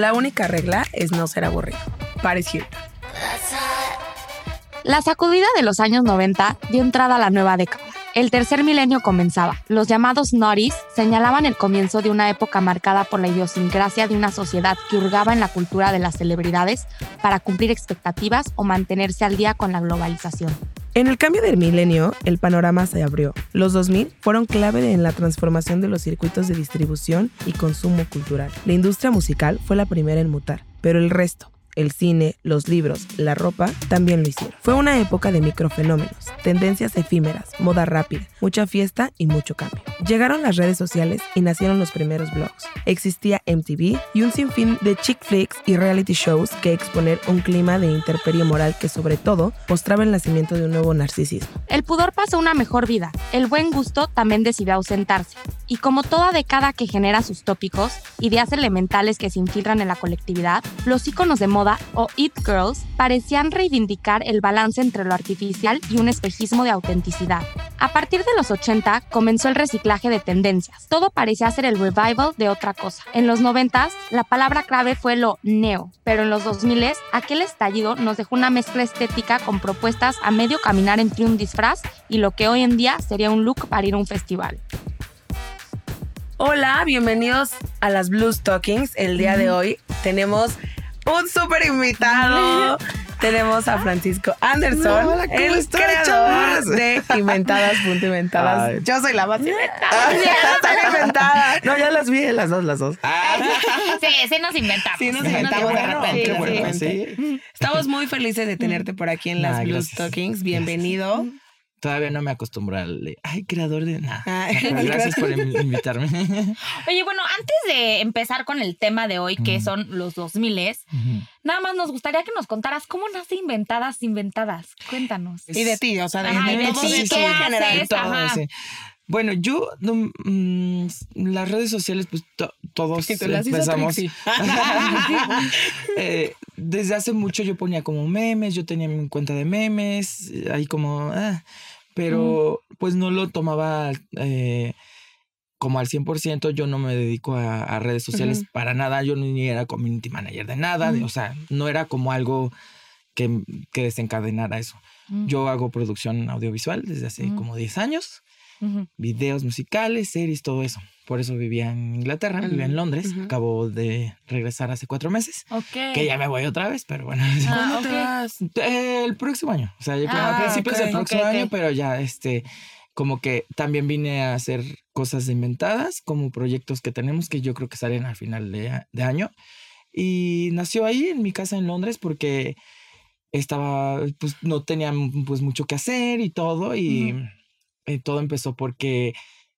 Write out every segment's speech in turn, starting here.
La única regla es no ser aburrido. Paris. La sacudida de los años 90 dio entrada a la nueva década. El tercer milenio comenzaba. Los llamados Naughties señalaban el comienzo de una época marcada por la idiosincrasia de una sociedad que hurgaba en la cultura de las celebridades para cumplir expectativas o mantenerse al día con la globalización. En el cambio del milenio, el panorama se abrió. Los 2000 fueron clave en la transformación de los circuitos de distribución y consumo cultural. La industria musical fue la primera en mutar, pero el resto, el cine, los libros, la ropa, también lo hicieron. Fue una época de microfenómenos, tendencias efímeras, moda rápida, mucha fiesta y mucho cambio. Llegaron las redes sociales y nacieron los primeros blogs. Existía MTV y un sinfín de chick flicks y reality shows que exponer un clima de interperio moral que sobre todo mostraba el nacimiento de un nuevo narcisismo. El pudor pasó una mejor vida. El buen gusto también decidió ausentarse. Y como toda década que genera sus tópicos, ideas elementales que se infiltran en la colectividad, los íconos de moda o It Girls parecían reivindicar el balance entre lo artificial y un espejismo de autenticidad. A partir de los 80 comenzó el reciclaje de tendencias. Todo parecía ser el revival de otra cosa. En los 90 la palabra clave fue lo neo, pero en los 2000 aquel estallido nos dejó una mezcla estética con propuestas a medio caminar entre un disfraz y lo que hoy en día sería un look para ir a un festival. Hola, bienvenidos a las Blue Stockings. El día de hoy tenemos un súper invitado. Tenemos a Francisco Anderson, ¿cómo el están, creador de Inventadas. Punto inventadas. Ay. Yo soy la más inventada. Yo soy inventada. No, ya las vi, las dos, las dos. Sí, sí nos inventamos. Sí, nos Sí inventamos de repente. qué de bueno, repente. sí. Estamos muy felices de tenerte por aquí en las Ay, Blue gracias. Stockings. Bienvenido. Todavía no me acostumbro al... Ay, creador de... Nada. Pero gracias por in- invitarme. Oye, bueno, antes de empezar con el tema de hoy, que Mm. son los 2000 nada más nos gustaría que nos contaras cómo nace Inventadas Inventadas. Cuéntanos. Y de ti, o sea, de, Ajá, de de ti. De todo, sí. Bueno, yo, no, mm, las redes sociales, pues to- todos te empezamos. Eh, desde hace mucho yo ponía como memes, yo tenía mi cuenta de memes, ahí como, ah, pero pues no lo tomaba eh, como al 100%, yo no me dedico a, a redes sociales para nada, yo ni era community manager de nada, de- o sea, no era como algo que, que desencadenara eso. Mm. Yo hago producción audiovisual desde hace Ujú. como 10 años, videos musicales, series, todo eso. Por eso vivía en Inglaterra, vivía en Londres, Ujú. acabo de regresar hace cuatro meses. Ok. Que ya me voy otra vez, pero bueno. Ah, ¿Cuándo te vas? El próximo año. O sea, yo Ah, a principios ok, del próximo año, pero ya, este, como que también vine a hacer cosas inventadas, como proyectos que tenemos que yo creo que salen al final de, de año. Y nació ahí en mi casa en Londres porque estaba, pues no tenía pues mucho que hacer y todo. Y eh, todo empezó porque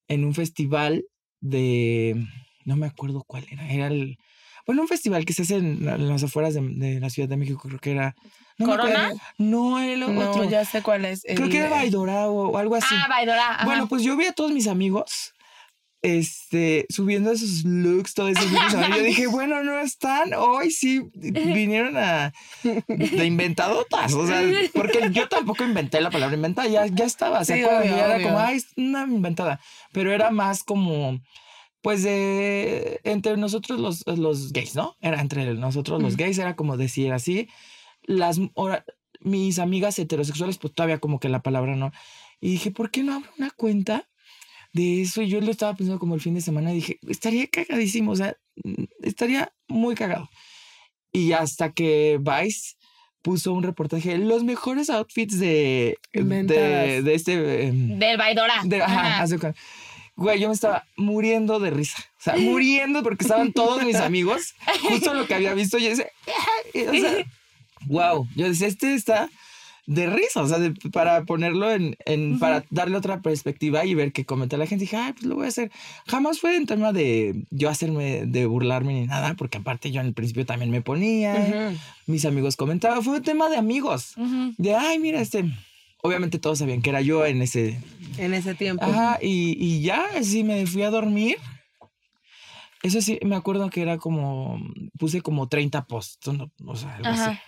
en un festival de, no me acuerdo cuál era, era el, bueno, un festival que se hace en, la- en las afueras de, de la Ciudad de México, creo que era... No ¿Corona? acuerdo. No, el No, otro. ya sé cuál es. Creo el- que era Baidora o, o algo así. Ah, Baidora. ajá. bueno, pues yo vi a todos mis amigos este, subiendo esos looks todo ese. Yo dije, bueno, no están. Hoy sí vinieron a de inventadotas. O sea, porque yo tampoco inventé la palabra inventada, ya, ya estaba. ¿Se Sí, era como, ay, es una inventada. Pero era más como. Pues de entre nosotros los, los gays, ¿no? Era entre nosotros los gays, era como decir así. Las ahora, mis amigas heterosexuales, pues todavía como que la palabra no. Y dije, ¿por qué no abro una cuenta de eso? Y yo lo estaba pensando como el fin de semana y dije, estaría cagadísimo, o sea, estaría muy cagado. Y hasta que Vice puso un reportaje de los mejores outfits de, de, de este... em, Del Baidora. de- ajá, Ajá. Güey, yo me estaba muriendo de risa. O sea, muriendo porque estaban todos mis amigos. Justo lo que había visto. Yo decía, "Ay", o sea, wow. Yo decía, este está de risa. O sea, de- para ponerlo en, en para darle otra perspectiva y ver qué comenta la gente. Dije, ay, pues lo voy a hacer. Jamás fue en tema de yo hacerme, de burlarme ni nada, porque aparte yo en el principio también me ponía. Mis amigos comentaban. Fue un tema de amigos. De, ay, mira, este. Obviamente todos sabían que era yo en ese, En ese tiempo. Ajá, y, y ya, sí, me fui a dormir. Eso sí, me acuerdo que era como, puse como 30 posts, ¿no? o sea, algo así.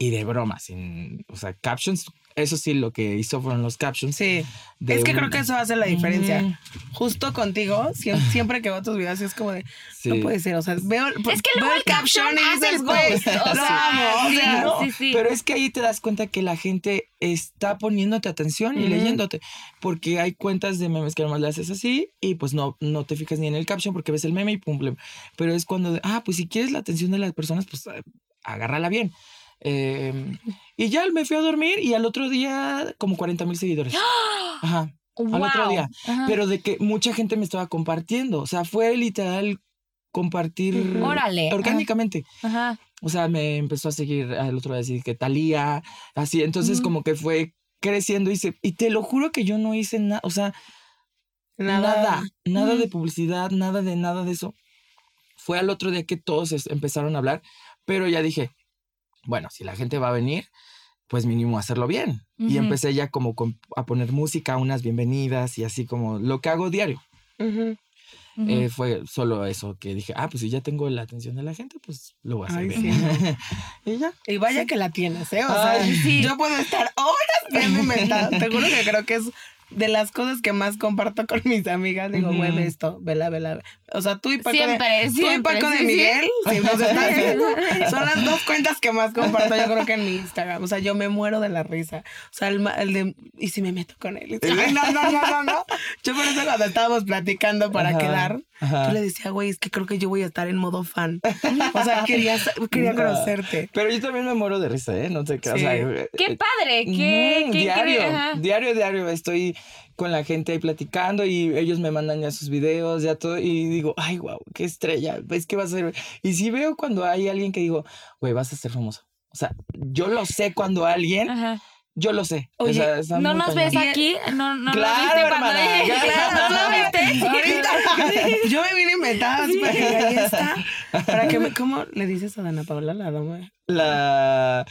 Y de broma, sin, o sea, captions. Eso sí, lo que hizo fueron los captions. Sí. es que un- creo que eso hace la diferencia. Justo contigo, siem- siempre, que veo tus videos, es como de, Sí. no puede ser. O sea, veo, Es que veo luego el caption hace dices, el post, o sea, No, sí, sí. Pero es que ahí te das cuenta que la gente está poniéndote atención y leyéndote. Porque hay cuentas de memes que nomás le haces así y pues no, no te fijas ni en el caption porque ves el meme y pum. Pero es cuando, de, ah, pues si quieres la atención de las personas, pues eh, agárrala bien. Eh, y ya me fui a dormir y al otro día como 40 mil seguidores. Ajá. Al otro día. Ajá. Pero de que mucha gente me estaba compartiendo. O sea, fue literal compartir. Órale. orgánicamente. Ajá. O sea, me empezó a seguir al otro día decir que Talía, así. Entonces, Mm. como que fue creciendo y, se, y te lo juro que yo no hice nada. O sea, nada, nada, Mm. de publicidad, nada de nada de eso. Fue al otro día que todos empezaron a hablar, pero ya dije, bueno, si la gente va a venir, pues mínimo hacerlo bien. Y empecé ya como con- a poner música, unas bienvenidas y así como lo que hago diario. Eh, fue solo eso que dije, ah, pues si ya tengo la atención de la gente, pues lo voy a hacer Ay, bien. y ya. Y vaya que la tienes, ¿eh? O sea, sí. yo puedo estar horas viendo inventadas. Te juro que creo que es de las cosas que más comparto con mis amigas. Digo, güey, esto, vela, vela. O sea, tú y Paco Siempre, de, tú y siempre, Paco de sí, sí. Miguel, si nos estás viendo, son las dos cuentas que más comparto yo creo que en mi Instagram. O sea, yo me muero de la risa. O sea, el, ma- el de, ¿y si me meto con él? Ay, no, no, no, no, no. Yo por eso cuando estábamos platicando para Ajá, quedar, ajá. yo le decía, güey, es que creo que yo voy a estar en modo fan. O sea, quería, quería No. conocerte. Pero yo también me muero de risa, ¿eh? No te creas. Sí. o sea, eh, Qué eh, padre, qué, diario, increíble, diario, diario. Estoy con la gente ahí platicando y ellos me mandan ya sus videos, ya todo. Y digo, ay, wow, qué estrella. Es que va a ser. Y si veo cuando hay alguien que digo, güey, vas a ser famoso. O sea, yo lo sé cuando alguien, Ajá. yo lo sé. O Oye, sea, está ¿No nos cañón. ves aquí? ¿No, no Claro, lo viste hermana, claro. ¿Tú lo viste? Ahorita, yo me vine inventada así para que ahí está. Para que me, ¿Cómo le dices a Dana Paula la dama? La.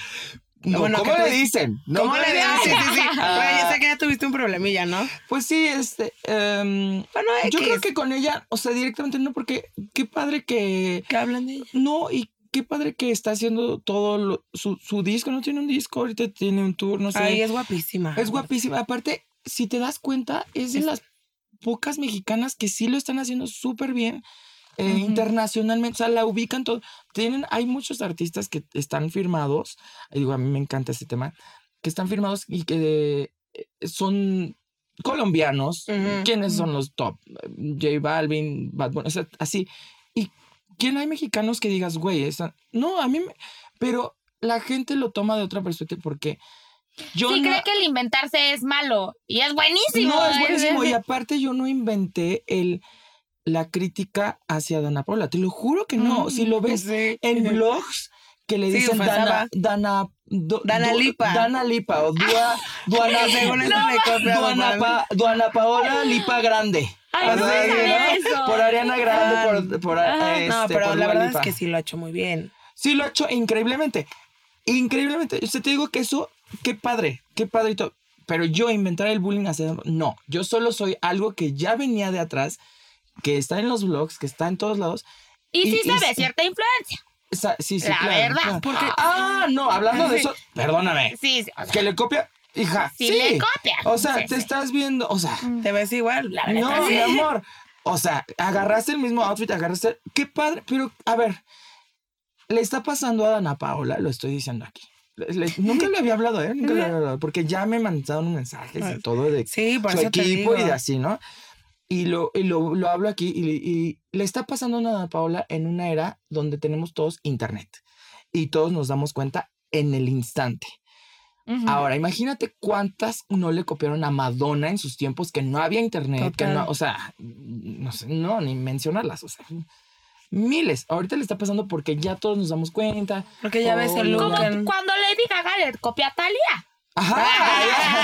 No, Bueno, ¿Cómo ¿qué le dicen? No, ¿Cómo le dices? Sí, sí, sí. Ah. Yo sé que ya tuviste un problemilla, ¿no? Pues sí, este. em, Bueno, yo creo que con ella, o sea, directamente no, porque qué padre que. que hablan de ella. No, y qué padre que está haciendo todo lo- su, su disco. No tiene un disco, ahorita tiene un tour, no sé. Ay, es guapísima. es guapísima. Aparte, si te das cuenta, es de Es- las pocas mexicanas que sí lo están haciendo súper bien. Eh, internacionalmente, o sea, la ubican todo. Tienen, hay muchos artistas que están firmados, digo, a mí me encanta este tema, que están firmados y que eh, son colombianos. ¿Quiénes son los top? J Balvin, Bad Bunny, o sea, así. ¿Y quién hay mexicanos que digas, güey, esa... No, a mí me... Pero la gente lo toma de otra perspectiva porque yo sí no... cree que el inventarse es malo y es buenísimo. No, es buenísimo. Y aparte yo no inventé el, la crítica hacia Dana Paula. Te lo juro que no. Mm, si lo ves Sí. en blogs que le Sí, dicen pasaba. Dana, Dana, Do- Dana Do- Lipa. Dana Lipa o Dua, Duana, Duana. Pa- Duana Paola Lipa Grande. Ay, no sea, sabía ¿no? eso. Por Ariana Grande, por, por, Ah, este, No, pero por la verdad Lipa. es que sí lo ha hecho muy bien. Sí, lo ha hecho increíblemente. Increíblemente. Yo te digo que eso, qué padre, qué padre y todo. Pero yo inventar el bullying hacia... No, yo solo soy algo que ya venía de atrás, que está en los blogs, que está en todos lados. Y sí y- se ve cierta influencia. Esa- sí, sí, La claro, verdad, claro. porque- Ah, no, hablando de eso, perdóname. Sí, sí, o sea, Que le copia, hija. sí Sí, le copia. O sea, Sí, te sí. estás viendo, o sea, ¿Te ves igual? La verdad, no, sí. mi amor. O sea, agarraste el mismo outfit, agarraste. Qué padre, pero a ver, le está pasando a Dana Paola, lo estoy diciendo aquí. Le- le- nunca le había hablado, ¿eh? Nunca le había hablado, porque ya me mandaron mensajes y todo de Sí, por su eso te equipo digo. y de así, ¿no? Y lo, y lo, lo hablo aquí y, y le está pasando a Dana Paola en una era donde tenemos todos internet y todos nos damos cuenta en el instante. Ahora, imagínate cuántas no le copiaron a Madonna en sus tiempos que no había internet, que no, o sea, no sé, no, ni mencionarlas, o sea, miles. Ahorita le está pasando porque ya todos nos damos cuenta. Porque ya ves el look. Como cuando Lady Gaga le copia a Talía. Ajá.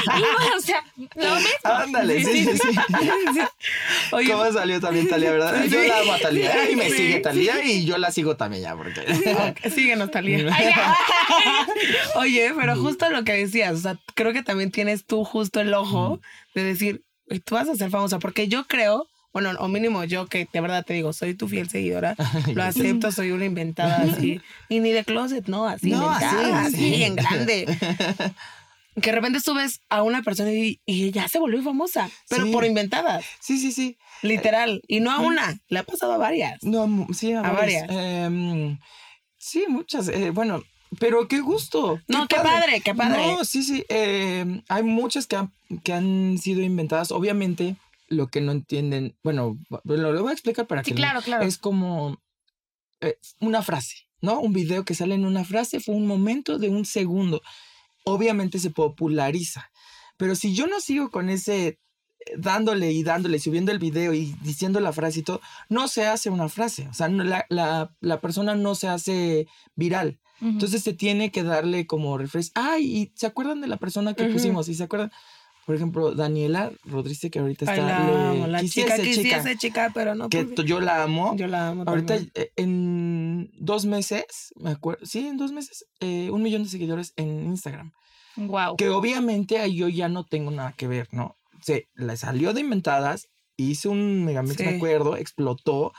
o sea, lo mismo. Ándale, sí, sí, sí. Oye, ¿Cómo salió también Talía, verdad? Yo la amo a Talía y me sigue Talía y yo la sigo también ya porque... síguenos, Talía. Oye, pero justo lo que decías, o sea, creo que también tienes tú justo el ojo de decir, "Güey, tú vas a ser famosa, porque yo creo, bueno, o mínimo yo que de verdad te digo, soy tu fiel seguidora, lo acepto, soy una inventada así. Y ni de closet, no, así, No, inventada, así, así, sí. en grande. Que de repente subes a una persona y, y ya se volvió famosa, pero Sí. por inventadas, Sí, sí, sí. literal. Y no a una, le ha pasado a varias. No, sí, a, A varias. varias. Em, sí, muchas. eh, bueno, pero qué gusto. No, qué padre, qué padre. No, sí, sí. em, hay muchas que han, que han sido inventadas. Obviamente, lo que no entienden, bueno, lo, lo voy a explicar para Sí, que claro, claro. es como eh, una frase, ¿no? Un video que sale en una frase fue un momento de un segundo. Obviamente se populariza. Pero si yo no sigo con ese eh, dándole y dándole, subiendo el video y diciendo la frase y todo, no se hace una frase. O sea, no- la, la- la persona no se hace viral. Entonces se tiene que darle como refresh. Ay, ¿y ¿se acuerdan de la persona que pusimos? ¿Y se acuerdan? Por ejemplo, Daniela Rodríguez, que ahorita Ay, está. la le- amo, la chica, quisiese, quisiese chica, pero no que pude. t- yo la amo. Yo la amo Ahorita también. eh, en dos meses, me acuerdo, sí, en dos meses, eh, un millón de seguidores en Instagram. Wow. Que obviamente ahí yo ya no tengo nada que ver, ¿no? Se le salió de inventadas, hice un megamix, me Sí. acuerdo, explotó,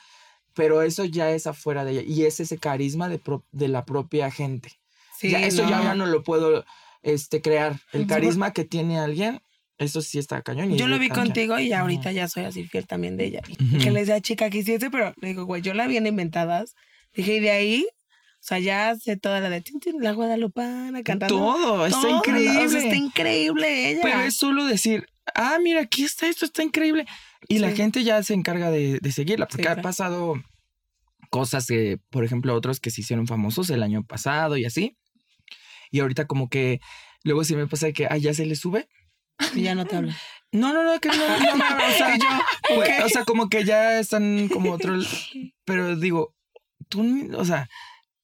pero eso ya es afuera de ella y es ese carisma de, pro- de la propia gente. Sí, ya, eso ya, ya no lo puedo este, crear. El carisma que tiene alguien, eso sí está cañón. y Yo lo vi contigo y ahorita ya soy así fiel también de ella. Ujú. Que le decía chica quisiese, pero le digo, güey, yo la vi en inventadas. Dije, y de ahí, o sea, ya sé toda la de la guadalupana cantando. Todo, está Todo, increíble. o sea, está increíble ella. Pero es solo decir, ah, mira, aquí está, esto está increíble. Y la Sí. gente ya se encarga de, de seguirla, porque Sí, ha pasado cosas que, por ejemplo, otros que se hicieron famosos el año pasado y así. Y ahorita como que luego sí me pasa que, ah, ya se le sube. Y ya no te habla. No, no, no, que no, no, no, o sea, yo, pues, o sea, como que ya están como otro, pero digo, tú, ni- o sea,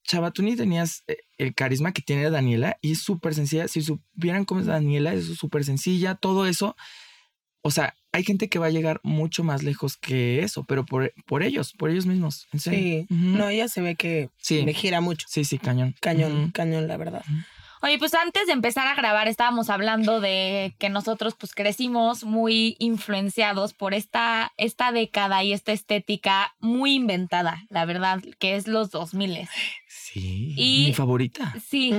chava, tú ni tenías eh, el carisma que tiene Daniela y es súper sencilla. Si supieran cómo es Daniela, es súper sencilla, todo eso. O sea, hay gente que va a llegar mucho más lejos que eso, pero por, por ellos, por ellos mismos. En serio. Sí. No, ella se ve que sí, le gira mucho. sí, sí, cañón. Cañón, cañón, la verdad. Oye, pues antes de empezar a grabar estábamos hablando de que nosotros pues crecimos muy influenciados por esta, esta década y esta estética muy inventada, la verdad, que es los 2000. Sí, Y- mi favorita. Sí.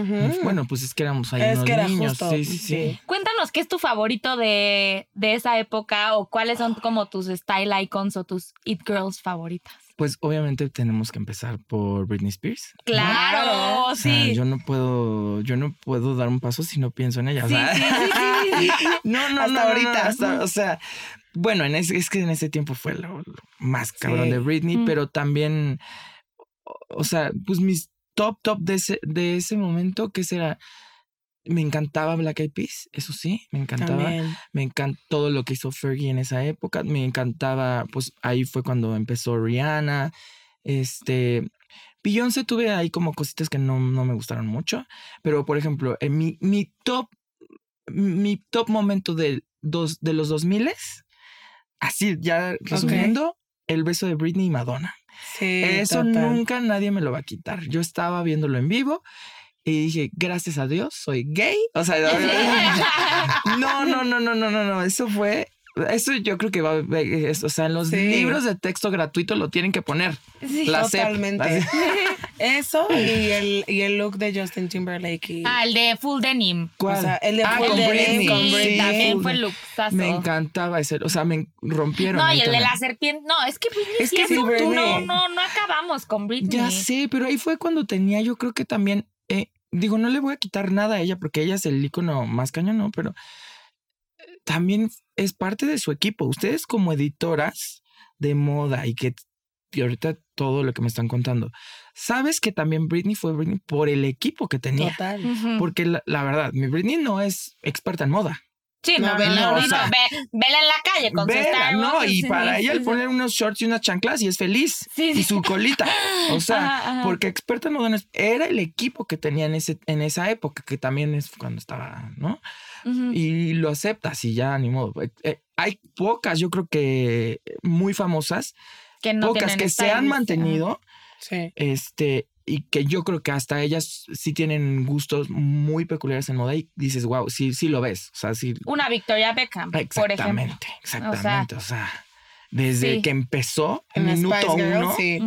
Bueno, pues es que éramos ahí Es unos que era niños. justo, sí, sí. sí. Cuéntanos qué es tu favorito de, de esa época o cuáles son como tus style icons o tus it girls favoritas. Pues obviamente tenemos que empezar por Britney Spears. ¿no? Claro, O sea, sí. yo no puedo, yo no puedo dar un paso si no pienso en ella. Sí, sea, sí, sí, sí, sí. No, no, Hasta no, ahorita. no, hasta- o sea, bueno, en ese, es que en ese tiempo fue lo, lo más cabrón Sí. de Britney, Mm. pero también, o, o sea, pues mis top, top de ese, de ese momento, ¿qué será? Me encantaba Black Eyed Peas, eso sí, me encantaba. También. Me encantó todo lo que hizo Fergie en esa época. Me encantaba, pues ahí fue cuando empezó Rihanna. Este. Beyoncé tuve ahí como cositas que no, no me gustaron mucho. Pero, por ejemplo, en mi, mi top. Mi top momento de, dos, de los 2000 así ya resumiendo, el beso de Britney y Madonna. Sí, Eso total. nunca nadie me lo va a quitar. Yo estaba viéndolo en vivo y dije, gracias a Dios, soy gay. O sea, no, no, no, no, no, no, no. Eso fue. Eso yo creo que va a es- o sea, en los Sí. libros de texto gratuito lo tienen que poner. Sí. La CEP, Totalmente. así. Eso y el, y el look de Justin Timberlake. Y, Ah, el de Full Denim. ¿Cuál? O sea, el de ah, Full con Denim, con Sí, también full fue de- luxazo. Me encantaba ese, o sea, me rompieron. No, y el de también. la serpiente. No, es que Britney Es que sí, un- Britney. No, no, no acabamos con Britney. Ya sé, pero ahí fue cuando tenía, yo creo que también, eh, digo, no le voy a quitar nada a ella porque ella es el icono más cañón, ¿no? Pero eh, también es parte de su equipo. Ustedes como editoras de moda y que y ahorita todo lo que me están contando, sabes que también Britney fue Britney por el equipo que tenía. Total. Porque la, la verdad, mi Britney no es experta en moda. Sí, no, No, no, ve- vela en la calle con su Vela, no, y sí, para sí, ella sí, el sí. poner unos shorts y unas chanclas y es feliz. Sí, Y sí. su colita. O sea, Ajá, ajá. porque experta en moda era el equipo que tenía en, ese, en esa época, que también es cuando estaba, ¿no? Y lo aceptas y ya, ni modo. Eh, eh, hay pocas, yo creo que muy famosas, que no pocas que se han mantenido, Sí. este, y que yo creo que hasta ellas sí tienen gustos muy peculiares en moda y dices, wow, sí, sí lo ves. O sea, sí. Una Victoria Beckham, por ejemplo. Exactamente, exactamente. O sea, desde Sí. que empezó En minuto uno sí.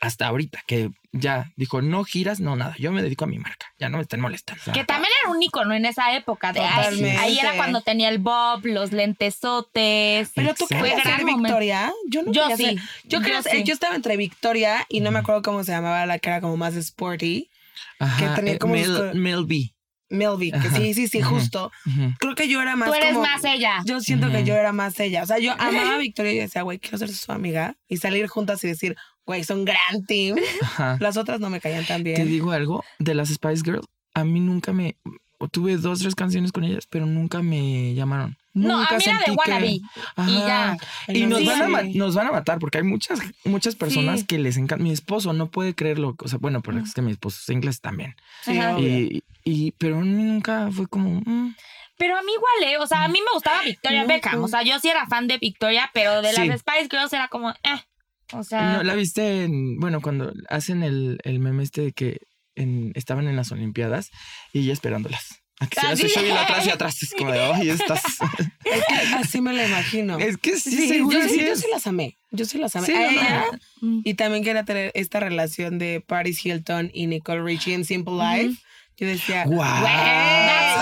Hasta ahorita, que ya dijo, no giras, no nada, yo me dedico a mi marca, ya no me estén molestando. Que también era un icono en esa época. De, Totalmente. ahí era cuando tenía el bob, los lentesotes. Pero tú querías Fue ser. Victoria. Yo no Yo quería sí. ser- Yo, Yo quería ser- sí. yo estaba entre Victoria y no me acuerdo cómo se llamaba la cara como más sporty. ajá, tenía eh, como Mel, co- Mel B. Que sí, sí, sí, justo. Creo que yo era más Tú eres como- más ella. Yo siento que yo era más ella. O sea, yo amaba a Victoria y decía, güey, quiero ser su amiga y salir juntas y decir, güey, son gran team. Ajá. Las otras no me caían tan Te bien. digo algo, de las Spice Girls, a mí nunca me... Tuve dos, tres canciones con ellas, pero nunca me llamaron. No, nunca a mí era de sentí que- Wannabe. Y ya. Y nos, Sí. van a, ma- nos van a matar porque hay muchas, muchas personas Sí. que les encanta. Mi esposo no puede creerlo. O sea, bueno, pero es que mi esposo es inglés también. Y, y, pero a mí nunca fue como. mm. Pero a mí igual, ¿eh? O sea, a mí me gustaba Victoria No, Beckham. no. O sea, yo sí era fan de Victoria, pero de Sí. las Spice Girls era como, eh. O sea, ¿No la viste en, bueno, cuando hacen el, el meme este de que en- estaban en las Olimpiadas y ella esperándolas? A que se hace sí. show y la atrás y atrás. Es como de, ay, estás. Es que así me la imagino. es que sí, Sí, seguro yo, sí, sí yo es. sí las amé. Yo sí las amé. Sí, A no, no, ella, Mm. Y también quería tener esta relación de Paris Hilton y Nicole Richie en Simple Life. Yo decía, ¡Guau! That's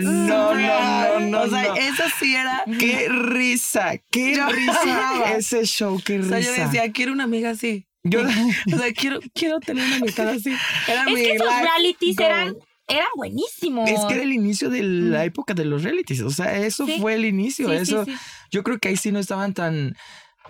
no, no, no, no. O sea, no. eso sí era. ¡Qué risa! ¡Qué Yo risa! amaba. Ese show, qué O risa. sea, yo decía, quiero una amiga así. Yo- O sea, quiero, quiero tener una amistad así. Era Es mi que esos realities goal. eran, eran buenísimos. Es que era el inicio de la época de los realities. O sea, eso Sí. fue el inicio. Sí, sí, eso, sí. Yo creo que ahí sí no estaban tan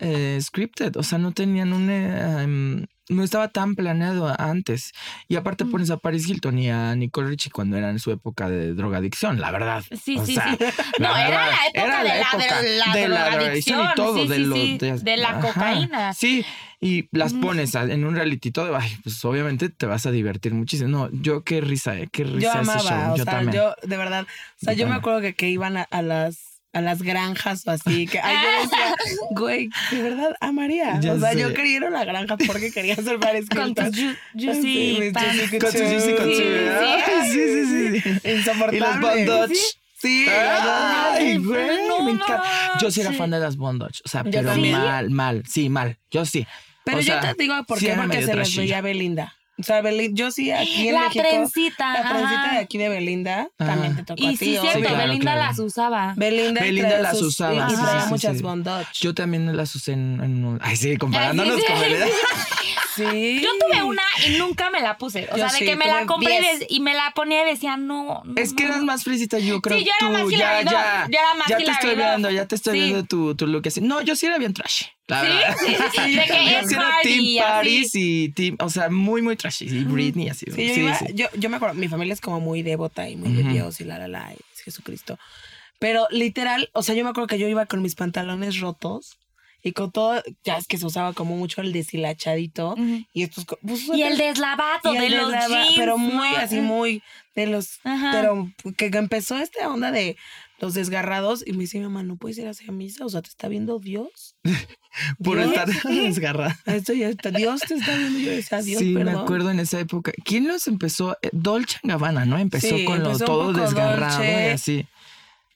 eh, scripted. O sea, no tenían un. em, no estaba tan planeado antes. Y aparte pones a Paris Hilton y a Nicole Richie cuando eran en su época de drogadicción, la verdad. Sí, O sí, sea, sí. No, era la época era de la, época de la, de la drogadicción y todo, sí, de, sí, lo- sí, de- de la ajá. cocaína. Sí, y las pones a- en un reality todo, ay, pues obviamente te vas a divertir muchísimo. No, yo qué risa, eh, qué risa Yo ese amaba, show. o yo sea, también. yo de verdad, o sea, Yo yo me acuerdo que, que iban a, a las a las granjas o así, que ay, yo decía, güey, de verdad amaría. Ya o sea, sé. yo quería ir a la granja porque quería ser Paris Con tus ju- Sí, juicy juicy Con su juicy, con su- Sí, Ay, sí, sí, sí, sí. Insoportable. Y los bondage. Sí, Ay, güey, no me encanta. Yo sí era fan de las bondage. O sea, Yo pero también. mal, mal. Sí, mal. Yo sí. Pero O yo sea, te digo por sí qué, porque se les trashilla. veía Belinda. O sea, Belin- yo sí aquí en La México. trencita. La trencita ajá. de aquí de Belinda Ajá. también te tocó Y a sí, ti. cierto, obvio. claro, Belinda claro. las usaba. Belinda, Belinda las sus- usaba, Y, sí, traía sí, sí, muchas sí. bondage. Yo también las usé en, en un- Ay, sí, comparándonos sí, con sí. Belinda. Sí. Yo tuve una y nunca me la puse. O Yo sea, de sí, que me la compré y, diez. y me la ponía y decía, no. no Es que eras más frisita, yo creo. Sí, yo era tú, más ya, ya, yo era más ya te estoy viendo, ya te estoy Sí. viendo tu, tu look así. No, yo sí era bien trash. La Sí, verdad. sí, sí, sí, de que Hardy Team. Paris y Team, o sea, muy, muy trashy. Y Britney así. Sí, yo, sí, iba- sí. Yo, yo me acuerdo, mi familia es como muy devota y muy de Ujú. Dios y la, la, la, y es Jesucristo. Pero literal, o sea, yo me acuerdo que yo iba con mis pantalones rotos y con todo, ya es que se usaba como mucho el deshilachadito Ujú. y estos... pues, Y el deslavado y de el los deslava- jeans. Pero muy ¿no? así, muy de los... Ajá. Pero que, que empezó esta onda de los desgarrados y me dice mi mamá, ¿no puedes ir hacia misa? O sea, ¿te está viendo Dios? Por Dios. estar desgarrada. Esto ya está, Dios te está viendo. Yo decía, Dios, sí, perdón. me acuerdo en esa época. ¿Quién los empezó? Eh, Dolce Gabbana, ¿no? Empezó Sí, con lo empezó todo desgarrado Dolce. y así.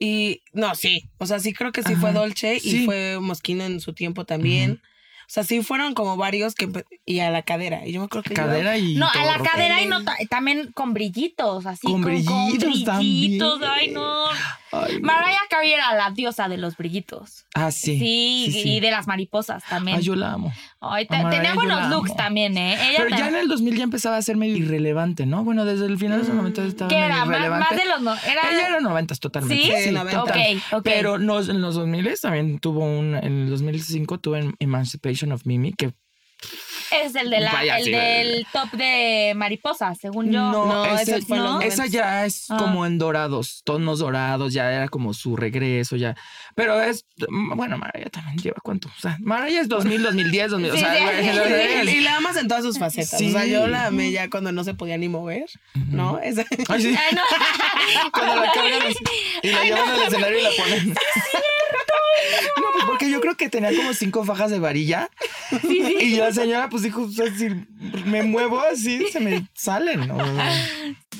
Y no, sí. O sea, sí creo que sí fue Dolce y sí. fue Mosquino en su tiempo también. O sea, sí fueron como varios que y a la cadera. Y yo me acuerdo que yo- Cadera y. No, a la cadera y no ta- también con brillitos, así. Con brillitos brillitos, también. ay no. Ay. Mariah Carey era la diosa de los brillitos. Ah, sí. Sí, sí, sí. y de las mariposas también. Ah, yo la amo. Ay, te- Mariah tenía buenos looks amo. también, ¿eh? Ella Pero ya en el 2000 ya empezaba a ser medio irrelevante, ¿no? Bueno, desde el final de los 90 estaba ¿Qué medio era? Más, irrelevante. más de los no. Era, Ella era 90 totalmente. ¿Sí? Sí, 90. Ok, ok. Pero no, en los 2000 también tuvo un. En el 2005 tuve Emancipation of Mimi, que es el, de la, Vaya, el sí, del top de mariposas, según yo. No, No, ese- ese fue en los ¿no? esa 90. ya es Ah. como en dorados, tonos dorados, ya era como su regreso, ya. Pero es, bueno, Mariah también lleva cuánto. O sea, Mariah es 2000, 2010, 2000. o Sí, sea, sí. güey, Y, y la amas en todas sus facetas. O sea, yo la amé ya cuando no se podía ni mover, ¿no? Esa- Ay, sí. Ay, no. Cuando la cargan y la llevan al escenario y la ponen. No, pues porque yo creo que tenía como cinco fajas de varilla. Y la señora, pues dijo, o sea, si me muevo así, se me salen. ¿no?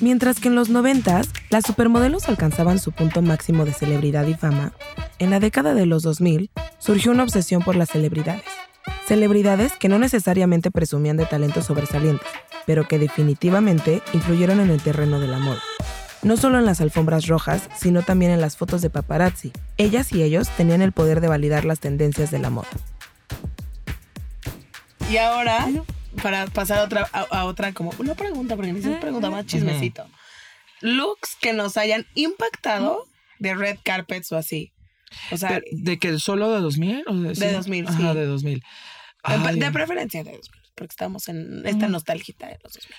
Mientras que en los 90 las supermodelos alcanzaban su punto máximo de celebridad y fama, en la década de los 2000 surgió una obsesión por las celebridades. Celebridades que no necesariamente presumían de talentos sobresalientes, pero que definitivamente influyeron en el terreno de la moda. No solo en las alfombras rojas, sino también en las fotos de paparazzi. Ellas y ellos tenían el poder de validar las tendencias de la moda. Y ahora, para pasar a otra, a, a otra como una pregunta, porque ni siquiera pregunta más chismecito. Looks que nos hayan impactado de red carpets o así. O sea, Pero, ¿De que solo de 2000? O de, De 2000, Ajá, sí. de 2000. de, Ay, de preferencia de 2000, porque estamos en esta nostalgita de los 2000.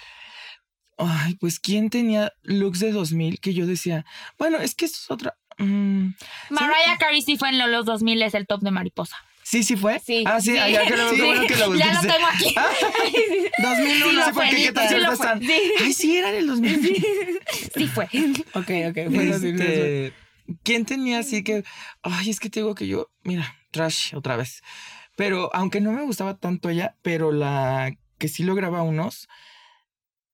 Ay, pues ¿quién tenía looks de 2000 que yo decía, bueno, es que eso es otra... mm, Mariah Carey sí fue en los 2000 es el top de mariposa. sí, sí fue. Sí. Ah, sí, sí. ah, ya que Sí. bueno que lo Ya lo tengo aquí. 2001, Sí, porque qué tan fue. están. Sí. Ay, sí, era del 2000. Sí fue. Ok, ok. Fue 2000. Este, ¿Quién tenía así que, ay, es que te digo que yo, mira, trash otra vez. Pero aunque no me gustaba tanto ella, pero la que sí lograba unos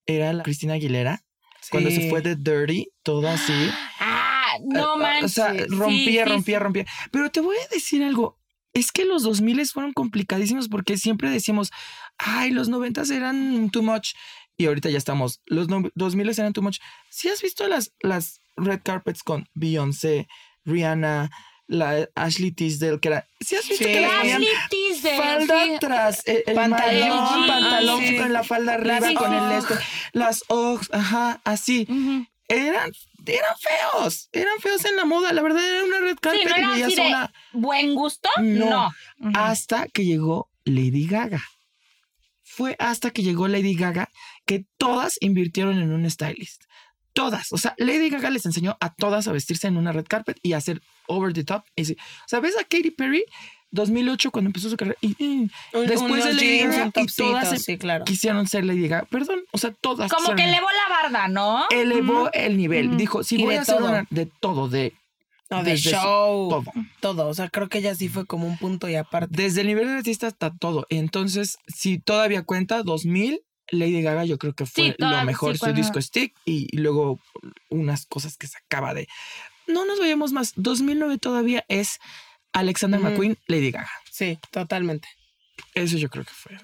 era la Cristina Aguilera. Cuando se fue de Dirty, todo así. Ah, no Eh, manches. O sea, Sí, rompía, sí, rompía, rompía. Pero te voy a decir algo. Es que los 2000 fueron complicadísimos porque siempre decíamos, ay, los 90 eran too much. Y ahorita ya estamos, los no- 2000 eran too much. Si has visto las, las red carpets con Beyoncé, Rihanna, la Ashley Tisdale, que era. Si has visto Sí. que las ponían Ashley Tisdale, falda sí. atrás, el, el Pantalón, pantalón sí. con la falda arriba, Las con el este, las Uggs, ajá, así eran, eran feos, eran feos en la moda. La verdad era una red Sí, carpet no y así de una- buen gusto. No. Hasta que llegó Lady Gaga. Fue hasta que llegó Lady Gaga que todas invirtieron en un stylist. Todas. O sea, Lady Gaga les enseñó a todas a vestirse en una red carpet y a hacer over the top. Y sí. O sea, ves a Katy Perry 2008 cuando empezó su carrera y, y Un- después de Lady Gaga y todas topsito, se- sí, claro. quisieron ser Lady Gaga. Perdón, o sea, todas. Como que elevó la barda, ¿no? elevó el nivel. Dijo, si Y voy a hacer todo. una de todo, de No, de desde su- show. todo. Todo. O sea, creo que ella sí fue como un punto y aparte. Desde el nivel de artista hasta todo. Entonces, si todavía cuenta 2000, Lady Gaga yo creo que fue Sí, lo mejor, sí, su cuando- disco Stick y, y luego unas cosas que sacaba de... No nos vayamos más. 2009 todavía es Alexander. McQueen, Lady Gaga. Sí, totalmente. Eso yo creo que fue.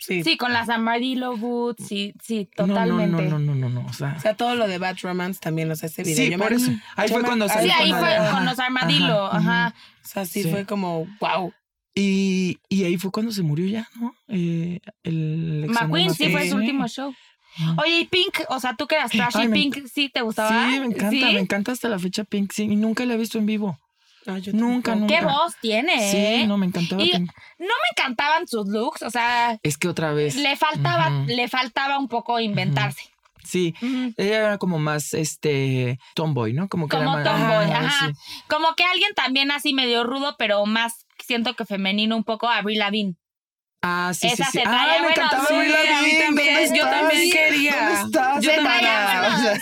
Sí. Sí, con las Armadillo Boots, sí, sí, No, no, totalmente. No, no, no, no, no. O sea, O sea, todo lo de Bad Romance también, o sea, ese video. sí, yo me- por eso. Ahí yo fue me- cuando Sí, salió ahí con fue la- con los Armadillo, ajá, ajá. O sea, sí, Sí. fue como, wow. Y, y ahí fue cuando se murió ya, ¿no? Eh, el McQueen sí fue su último show. Oye, y Pink, o sea, tú que eras trashy, Ay, me Pink, ¿sí te gustaba? Sí, me encanta, ¿Sí? me encanta hasta la fecha Pink, sí, y nunca la he visto en vivo. Yo Nunca, tampoco. ¿Qué nunca. voz tiene? Sí, no, me encantaba Y- Pink. No me encantaban sus looks, o sea, Es que otra vez. le faltaba, le faltaba un poco inventarse. Sí, ella era como más este tomboy, ¿no? Como que Como era más- tomboy, Ah, ajá. sí. Como que alguien también así medio rudo, pero más siento que femenino un poco, Avril Lavigne. Ah, sí, Esa sí, sí. se Ah, me buenos encantaba sí, Avril a mí Lavigne, también, ¿dónde yo también quería. ¿Dónde estás? Yo Se también. traía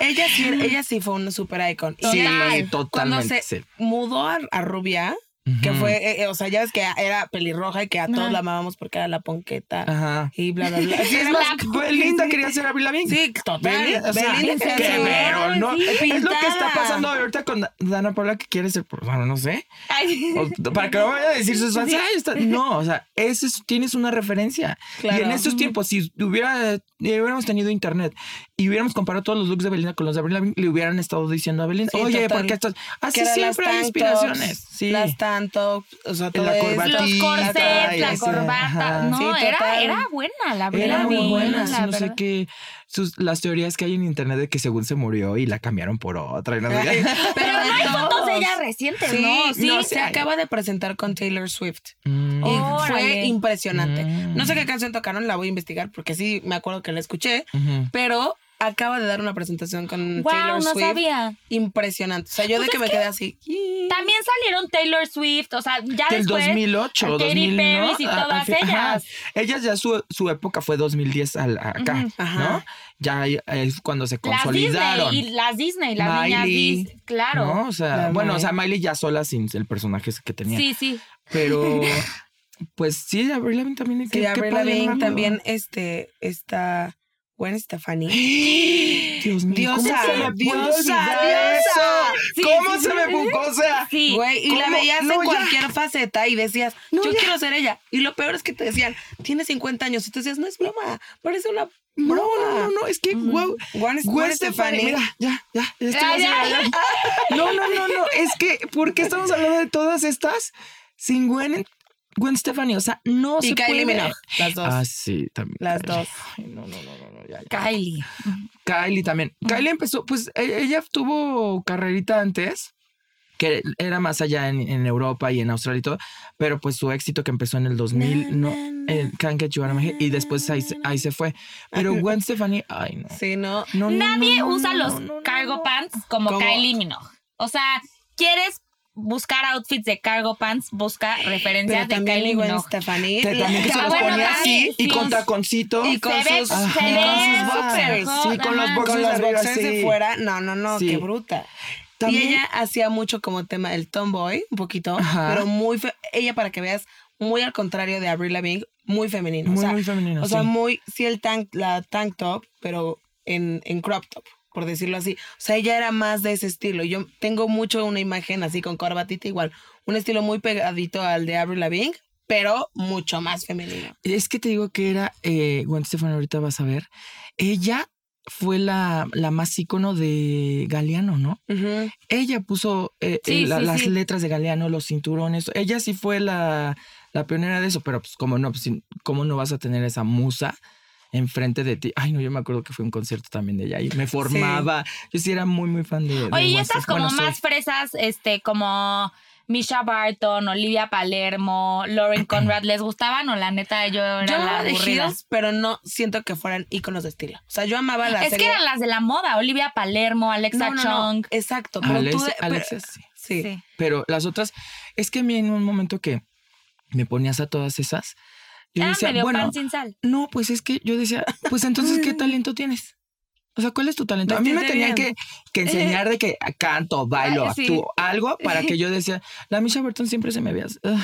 Ella sí, ella sí fue una super icon. Y Sí, Total. Cuando totalmente. se sí. mudó a, a Rubia, que fue, eh, eh, o sea, ya ves que era pelirroja y que a todos Ajá. la amábamos porque era la ponqueta Ajá. y bla, bla, bla. Sí, Es era más, Belinda quería ser Avril Lavigne. Sí, total. Belinda, o sea, Belinda que pero no. Sí, es lo que está pasando ahorita con Dana Paula que quiere ser, pues, bueno, no sé. O- para que no vaya a decir sus fans, "Ay, está-". no, o sea, ese es- tienes una referencia. Claro. Y en estos tiempos, si hubiera, eh, hubiéramos tenido internet y hubiéramos comparado todos los looks de Belinda con los de Avril Lavigne, le hubieran estado diciendo a Belinda, Sí, oye, total. ¿por qué estás? Así siempre hay inspiraciones. Sí. Las tanto, o sea, todo La los corsets, la corbata. ajá. No, Sí, era, era buena la Avril Era muy buena, la no sé verdad. qué. Sus, las teorías que hay en internet de que según se murió y la cambiaron por otra. Y no sé qué. Pero no hay fotos de ella recientes, Sí, ¿no? Sí, no, sí se acaba de presentar con Taylor Swift. Mm. Y Órale. fue impresionante. Mm. No sé qué canción tocaron, la voy a investigar porque sí me acuerdo que la escuché, pero acaba de dar una presentación con Wow, Taylor no Swift. sabía. Impresionante. O sea, yo Pues de que me que quedé así. También salieron Taylor Swift, o sea, ya Del después. 2008, Katy 2000, Perry ¿no? y A- al todas fin- ajá. ellas. Ellas ya su, su época fue 2010 al, acá. ¿no? Ya es cuando se Las consolidaron. Disney, y las Disney, las niñas Miley, Disney, claro. ¿no? O sea, La bueno, o sea, Miley ya sola sin el personaje que tenía. Sí, sí. Pero, pues sí, Avril Lavigne también. Sí, Avril Lavigne también este, está Gwen Stefani. Dios mío, ¿cómo Diosa, se me puede diosa, diosa. Sí, ¿Cómo sí, se sí. me puso? O sea, Sí. Güey, y la veías No, en ya. cualquier faceta y decías, No, yo ya. quiero ser ella. Y lo peor es que te decían, tiene 50 años. Y tú decías, no es broma, parece una no, broma. no, no, no, es que, wow. Gwen, Stefani, mira, ya, ya, ya. No, no, no, no, es que, ¿por qué estamos hablando de todas estas sin Gwen, Gwen Stefani? O sea, no Y se Kylie puede. Minogue, las dos. Ah, sí, también. Las Kylie. dos. Ay, no, no, no, no, no, ya, ya. Kylie. Kylie también. Kylie empezó, pues e- ella tuvo carrerita antes, que era más allá en, en Europa y en Australia y todo, pero pues su éxito que empezó en el 2000, no, el Can't Get You Out of My Head, y después ahí, se- ahí se fue. Pero Gwen Stefani, ay no. Sí, ¿no? No, no, Nadie no, no, usa no, los no, no, cargo no. pants como, Como- Kylie Minogue. O sea, ¿quieres buscar outfits de cargo pants? Busca referencias Pero de Kylie Gwen Minogue. Stefani. Que también que se los bueno, ponía también, así y con taconcito. Y con Se ve- sus, se y ve con sus boxers. Sí, con los boxers Con los arriba, boxers sí. de fuera. No, no, no, Sí. qué bruta. También- Y ella hacía mucho como tema el tomboy, un poquito, Ajá. pero muy fe- ella para que veas muy al contrario de Avril Lavigne, muy femenino, Muy, o sea, muy femenino, o sea, sí. muy sí el tank la tank top, pero en, en crop top, por decirlo así. O sea, ella era más de ese estilo. Yo tengo mucho una imagen así con corbatita igual, un estilo muy pegadito al de Avril Lavigne, pero mucho más femenino. Es que te digo que era, eh, Gwen Stefani, ahorita vas a ver, ella fue la, la más ícono de Galeano, ¿no? Ella puso eh, Sí, la- sí, las sí. letras de Galeano, los cinturones. Ella sí fue la, la pionera de eso, pero pues como no, pues, ¿cómo no vas a tener esa musa enfrente de ti? Ay, no, yo me acuerdo que fue un concierto también de ella y me formaba. Yo sí era muy, muy fan de. de Oye, y Gwen estas como Bueno, más fresas, este, como Misha Barton, Olivia Palermo, Lauren Conrad, ¿les gustaban o la neta yo era Yo la de pero no siento que fueran íconos de estilo. O sea, yo amaba la Es serie. que eran las de la moda, Olivia Palermo, Alexa no, no, no, Chung. Exacto, pero Alex- tú de- pero- sí. sí. Sí. Pero las otras, es que a mí en un momento que me ponías a todas esas, yo Era decía, medio bueno, pan sin sal. no, pues es que yo decía, pues entonces, ¿qué talento tienes? O sea, ¿cuál es tu talento? A mí me tenían que, que enseñar de que canto, bailo, Ah, sí. actúo, algo para que yo decía, la Misha Burton siempre se me veía, ugh,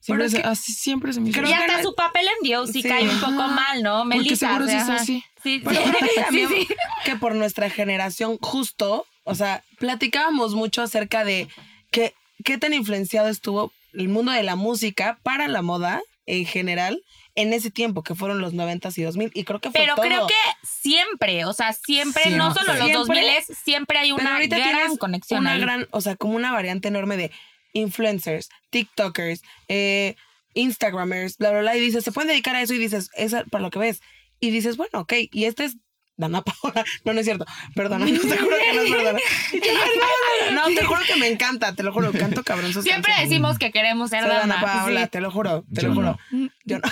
siempre, es se, que- así, siempre se me hizo. creo Y que hasta no- su papel en Dios sí, cae un poco mal, ¿no? Porque Melissa. seguro sí es ajá. así. Sí, Pero sí. Sí, también sí. que por nuestra generación justo, o sea, platicábamos mucho acerca de que qué tan influenciado estuvo el mundo de la música para la moda en general en ese tiempo, que fueron los 90s y 2000, y creo que fue Pero todo. creo que siempre, o sea, siempre, no solo los Siempre. 2000 siempre hay una ahorita gran conexión una ahí. gran, o sea, como una variante enorme de influencers, TikTokers, eh, Instagramers, bla, bla, bla, y dices, se pueden dedicar a eso y dices, es para lo que ves. Y dices, bueno, ok, y este es Dana Paola. No, no es cierto. Perdona, te juro que no es verdad. No, te juro que me encanta, te lo juro, canto cabrón sus Siempre canciones. decimos que queremos ser Soy Dana. Paola, sí. te lo juro, te Yo lo juro. no. Yo no.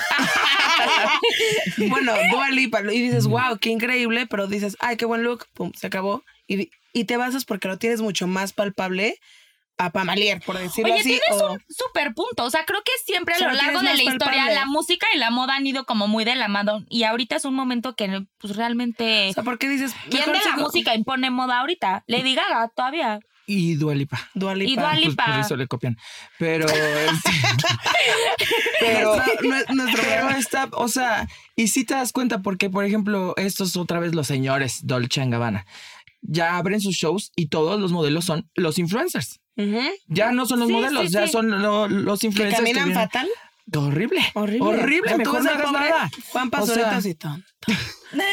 bueno, Dua Lipa, y dices, wow, qué increíble, pero dices, ay, qué buen look, pum, se acabó. Y, y te basas porque lo tienes mucho más palpable a Pamalier, por decirlo Oye, así. tienes o- un super punto. O sea, creo que siempre a lo largo de tienes la historia la música y la moda han ido como muy de la mano. Y ahorita es un momento que pues realmente... o sea, ¿por qué dices? ¿Quién de la música impone moda ahorita? Lady Gaga todavía. Y Dualipa. Dua Lipa. Y Dua Pues por eso le copian. Pero. este, pero. Nuestro- nue- nuestro programa. está, o sea, y si te das cuenta, porque por ejemplo, estos otra vez los señores Dolce Gabbana ya abren sus shows y todos los modelos son los influencers. Ya no son los Sí, modelos, sí, ya sí. son lo- los Que influencers. que caminan vienen- fatal. Horrible. Horrible. Horrible. O Mejor no hagas nada. Juan O Pazurito sea, así tonto.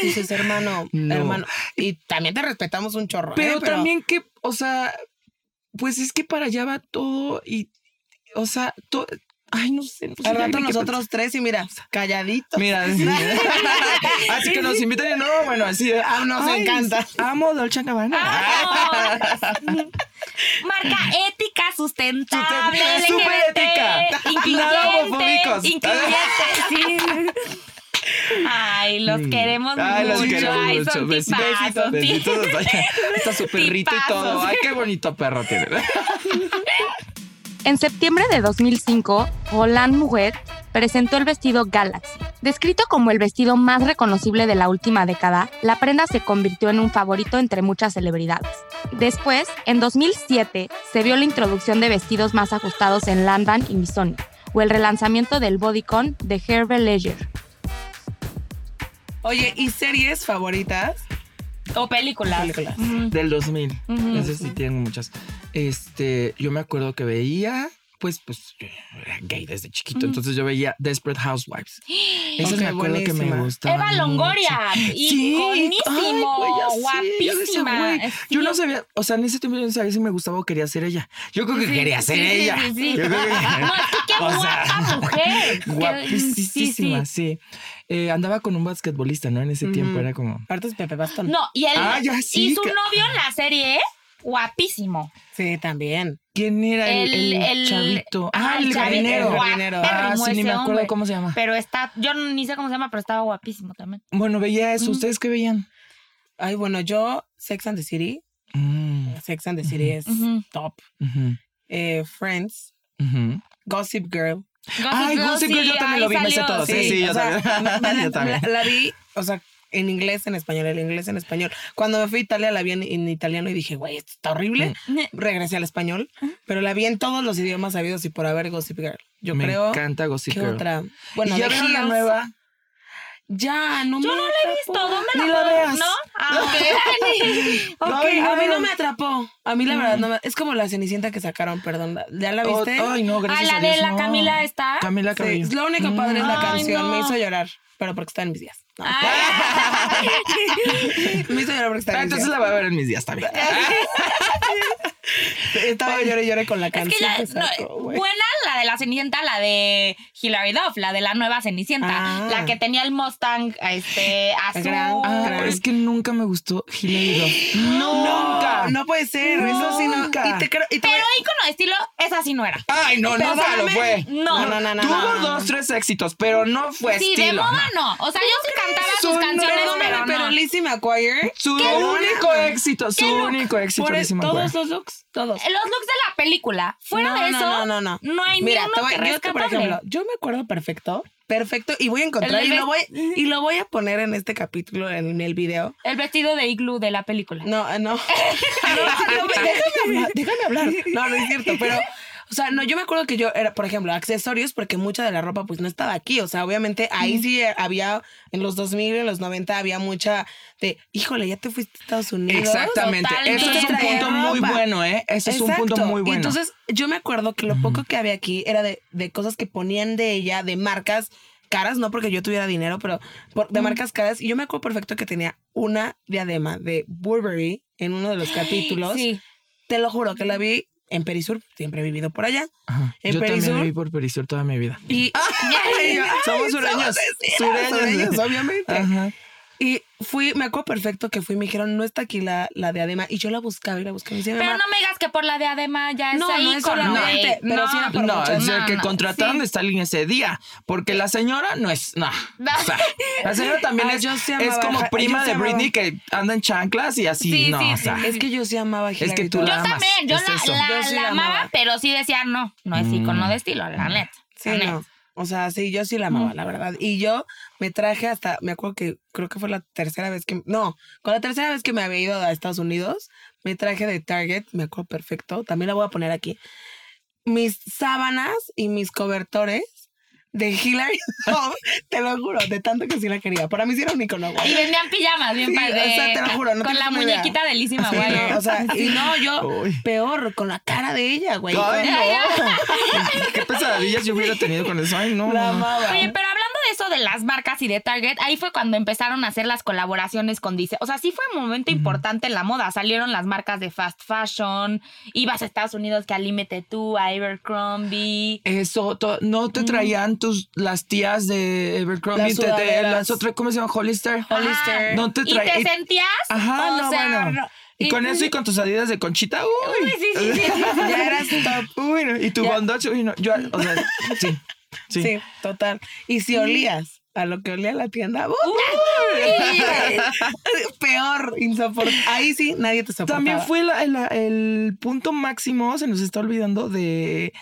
Dices, hermano, No. hermano. Y también te respetamos un chorro. pero, ¿eh? también que, o sea, pues es que para allá va todo y, o sea, to- ay, no sé. no sé, Al ya rato nosotros tres y mira, calladitos. Mira, así, así que nos invitan y no, bueno, así. Ah, nos ay, encanta. Amo Dolce Gabbana. Marca ética, sustentable, LGBT, ética. Nada homofóbicos. incluyente, sí. Ay, los Mm. queremos Ay, los mucho. queremos Ay, mucho. son Besitos, tipazos, besitos. Está su perrito y todo. Ay, qué bonito perro tiene. En septiembre de 2005, Roland Mouret presentó el vestido Galaxy. Descrito como el vestido más reconocible de la última década, la prenda se convirtió en un favorito entre muchas celebridades. Después, en 2007, se vio la introducción de vestidos más ajustados en Lanvin y Missoni, o el relanzamiento del bodycon de Hervé Leger. Oye, ¿y series favoritas? O películas. Del 2000. Ujú. Ese sí tengo muchas. Este, yo me acuerdo que veía, pues, pues, yo era gay desde chiquito. Entonces yo veía Desperate Housewives. Esas Ok, me acuerdo que me gustaban. Eva Longoria, Sí, iconísimo, ay, güey, ya sé, yo decía, guapísima. güey, Yo no sabía, o sea, en ese tiempo yo no sabía si me gustaba o quería ser ella. Yo creo que Sí, quería ser sí, sí, ella. sí, sí. Yo creo que- No, es que qué O sea, guapa mujer. Guapísima, sí. Eh, andaba con un basquetbolista, ¿no? En ese tiempo era como. Pepe Bastón. No, y él Ah, ya sí, y su que- novio en la serie, guapísimo. Sí, también. ¿Quién era el, El- chavito? Ah, el el jardinero. el guapérrimo jardinero. Ah, sí, ni me acuerdo hombre. cómo se llama. Pero está, yo ni sé cómo se llama, pero estaba guapísimo también. Bueno, veía eso. Ujú. ¿Ustedes qué veían? Ay, bueno, yo, Sex and the City. Mm, Sex and the City es Ujú. top. Eh, Friends. Gossip Girl. Gossip Ay, Girl, Gossip Girl, sí, yo también lo vi, me sé todo. Sí, sí, yo o sea, también. me- me- Yo también. La, la vi, o sea, en inglés, en español, en inglés, en español. Cuando me fui a Italia la vi en, en italiano y dije, güey, esto está horrible. Mm. Regresé al español, pero la vi en todos los idiomas sabidos y por haber Gossip Girl. Yo me creo. encanta Gossip ¿Qué Girl. otra? Bueno, ¿Y ya de vieron la nueva? Ya, no Yo me no la he visto, ¿dónde Ni la veas. ¿No? Ah, ok. Ok, Ay, a mí no. no me atrapó. A mí la verdad no me... Es como la cenicienta que sacaron, perdón. ¿Ya la Oh, viste? Ay, no, Ah, gracias la a de Dios, la no. Camila está. Camila Sí, Cabello. lo único padre es la Ay, canción. Me no. hizo llorar, pero porque está en mis días. No. Hizo llorar porque está Ah, en mis entonces días. la voy a ver en mis días también. Estaba lloré y lloré con la Es que canción ya, que no, sacó, güey. buena la de la Cenicienta, la de Hilary Duff, la de la nueva Cenicienta, Ah. la que tenía el Mustang este azul. Ah, es que nunca me gustó Hilary Duff. Nunca. No, no puede ser. Eso sí, no. Nunca. Y te creo. Y te Pero ícono de estilo, esa sí no era. Ay, no, Pero nunca lo fue. No. No, no, no, Tuvo no, no. dos, tres éxitos, pero no fue sí, de estilo. moda no. O sea, yo sí cantaba sus no- canciones, pero, pero no. Lizzie McGuire. Su ¿Qué único éxito, su único éxito. Todos los looks, todos. Los looks de la película, fuera no, de no, eso, no, no, no. no hay Mira, ni uno te voy- que yo, por ejemplo, yo me acuerdo perfecto, perfecto, y voy a encontrar y lo voy, y lo voy a poner en este capítulo, en el video. El vestido de iglú de la película. No, no. no, no, déjame hablar. No, no es cierto, pero, o sea, no, yo me acuerdo que yo era, por ejemplo, accesorios, porque mucha de la ropa pues no estaba aquí. O sea, obviamente ahí sí había, en los 2000, en los 90 había mucha de, híjole, ya te fuiste a Estados Unidos. Exactamente. Totalmente. Eso es un punto muy bueno, ¿eh? Ese es un punto muy Y bueno. entonces, yo me acuerdo que lo poco que había aquí era de, de cosas que ponían de ella, de marcas caras, no porque yo tuviera dinero, pero por- de marcas caras. Y yo me acuerdo perfecto que tenía una diadema de Burberry en uno de los capítulos. Sí. Te lo juro que la vi en Perisur, siempre he vivido por allá. Ajá. en Yo Perisur. también viví por Perisur toda mi vida. Y Ay, somos sureños. sureños, Sureños. obviamente. Ajá. Y fui, me acuerdo perfecto que fui y me dijeron, no está aquí la, la diadema. Y yo la buscaba y la buscaba. Y me decía, Pero "Mamá, no me digas que por la diadema ya es No, ahí no es solamente, pero sí era por No, es el no, que no, contrataron sí. de Stalin ese día. Porque la señora no es. No. O sea, la señora también Ay, es, yo sí es amaba- como yo prima de. Britney que anda en chanclas y así. Sí, no, sí, o sí, sea, sí. Es que yo sí amaba a Es que Hillary tú la Yo amas, también, yo es la, la- Yo sí la amaba, amaba. pero sí decía no, no es icono de estilo, la neta. Sí, la neta. O sea, sí, yo sí la amaba, la verdad. Y yo me traje hasta, me acuerdo que creo que fue la tercera vez que, no, con la tercera vez que me había ido a Estados Unidos, me traje de Target, me acuerdo perfecto, también la voy a poner aquí, mis sábanas y mis cobertores de Hillary Duff, te lo juro, de tanto que sí la quería. Para mí sí era un icono, güey. Y vendían pijamas bien Sí, padre. o sea, te lo juro, no Con la idea. muñequita de Lizzie Sí, McGuire. no, o sea, y no, yo, Uy. peor, con la cara de ella, güey. Ay, no. Qué pesadillas yo hubiera tenido con eso. Ay, no. La amaba. Oye, pero hablando de eso de las marcas y de Target, ahí fue cuando empezaron a hacer las colaboraciones con Dice. O sea, sí fue un momento importante en la moda. Salieron las marcas de fast fashion. Ibas a Estados Unidos que a Límite tú, a Abercrombie. Eso, no te traían tus las tías de Abercrombie, Las te- otras, ¿cómo se llama? Hollister. Hollister. No te Y te sentías. Ajá, o no, sea, bueno. no- Y con eso y con tus adidas de conchita, uy. Uy, sí, sí, sí. Ya eras top. Uy, no, y tu bondage, uy, no. Yo, o sea, sí. Sí. Sí. total. Y si olías a lo que olía la tienda, ¡uh! peor, insoportable. Ahí sí, nadie te soportaba. También fue la- la- el punto máximo, se nos está olvidando, de,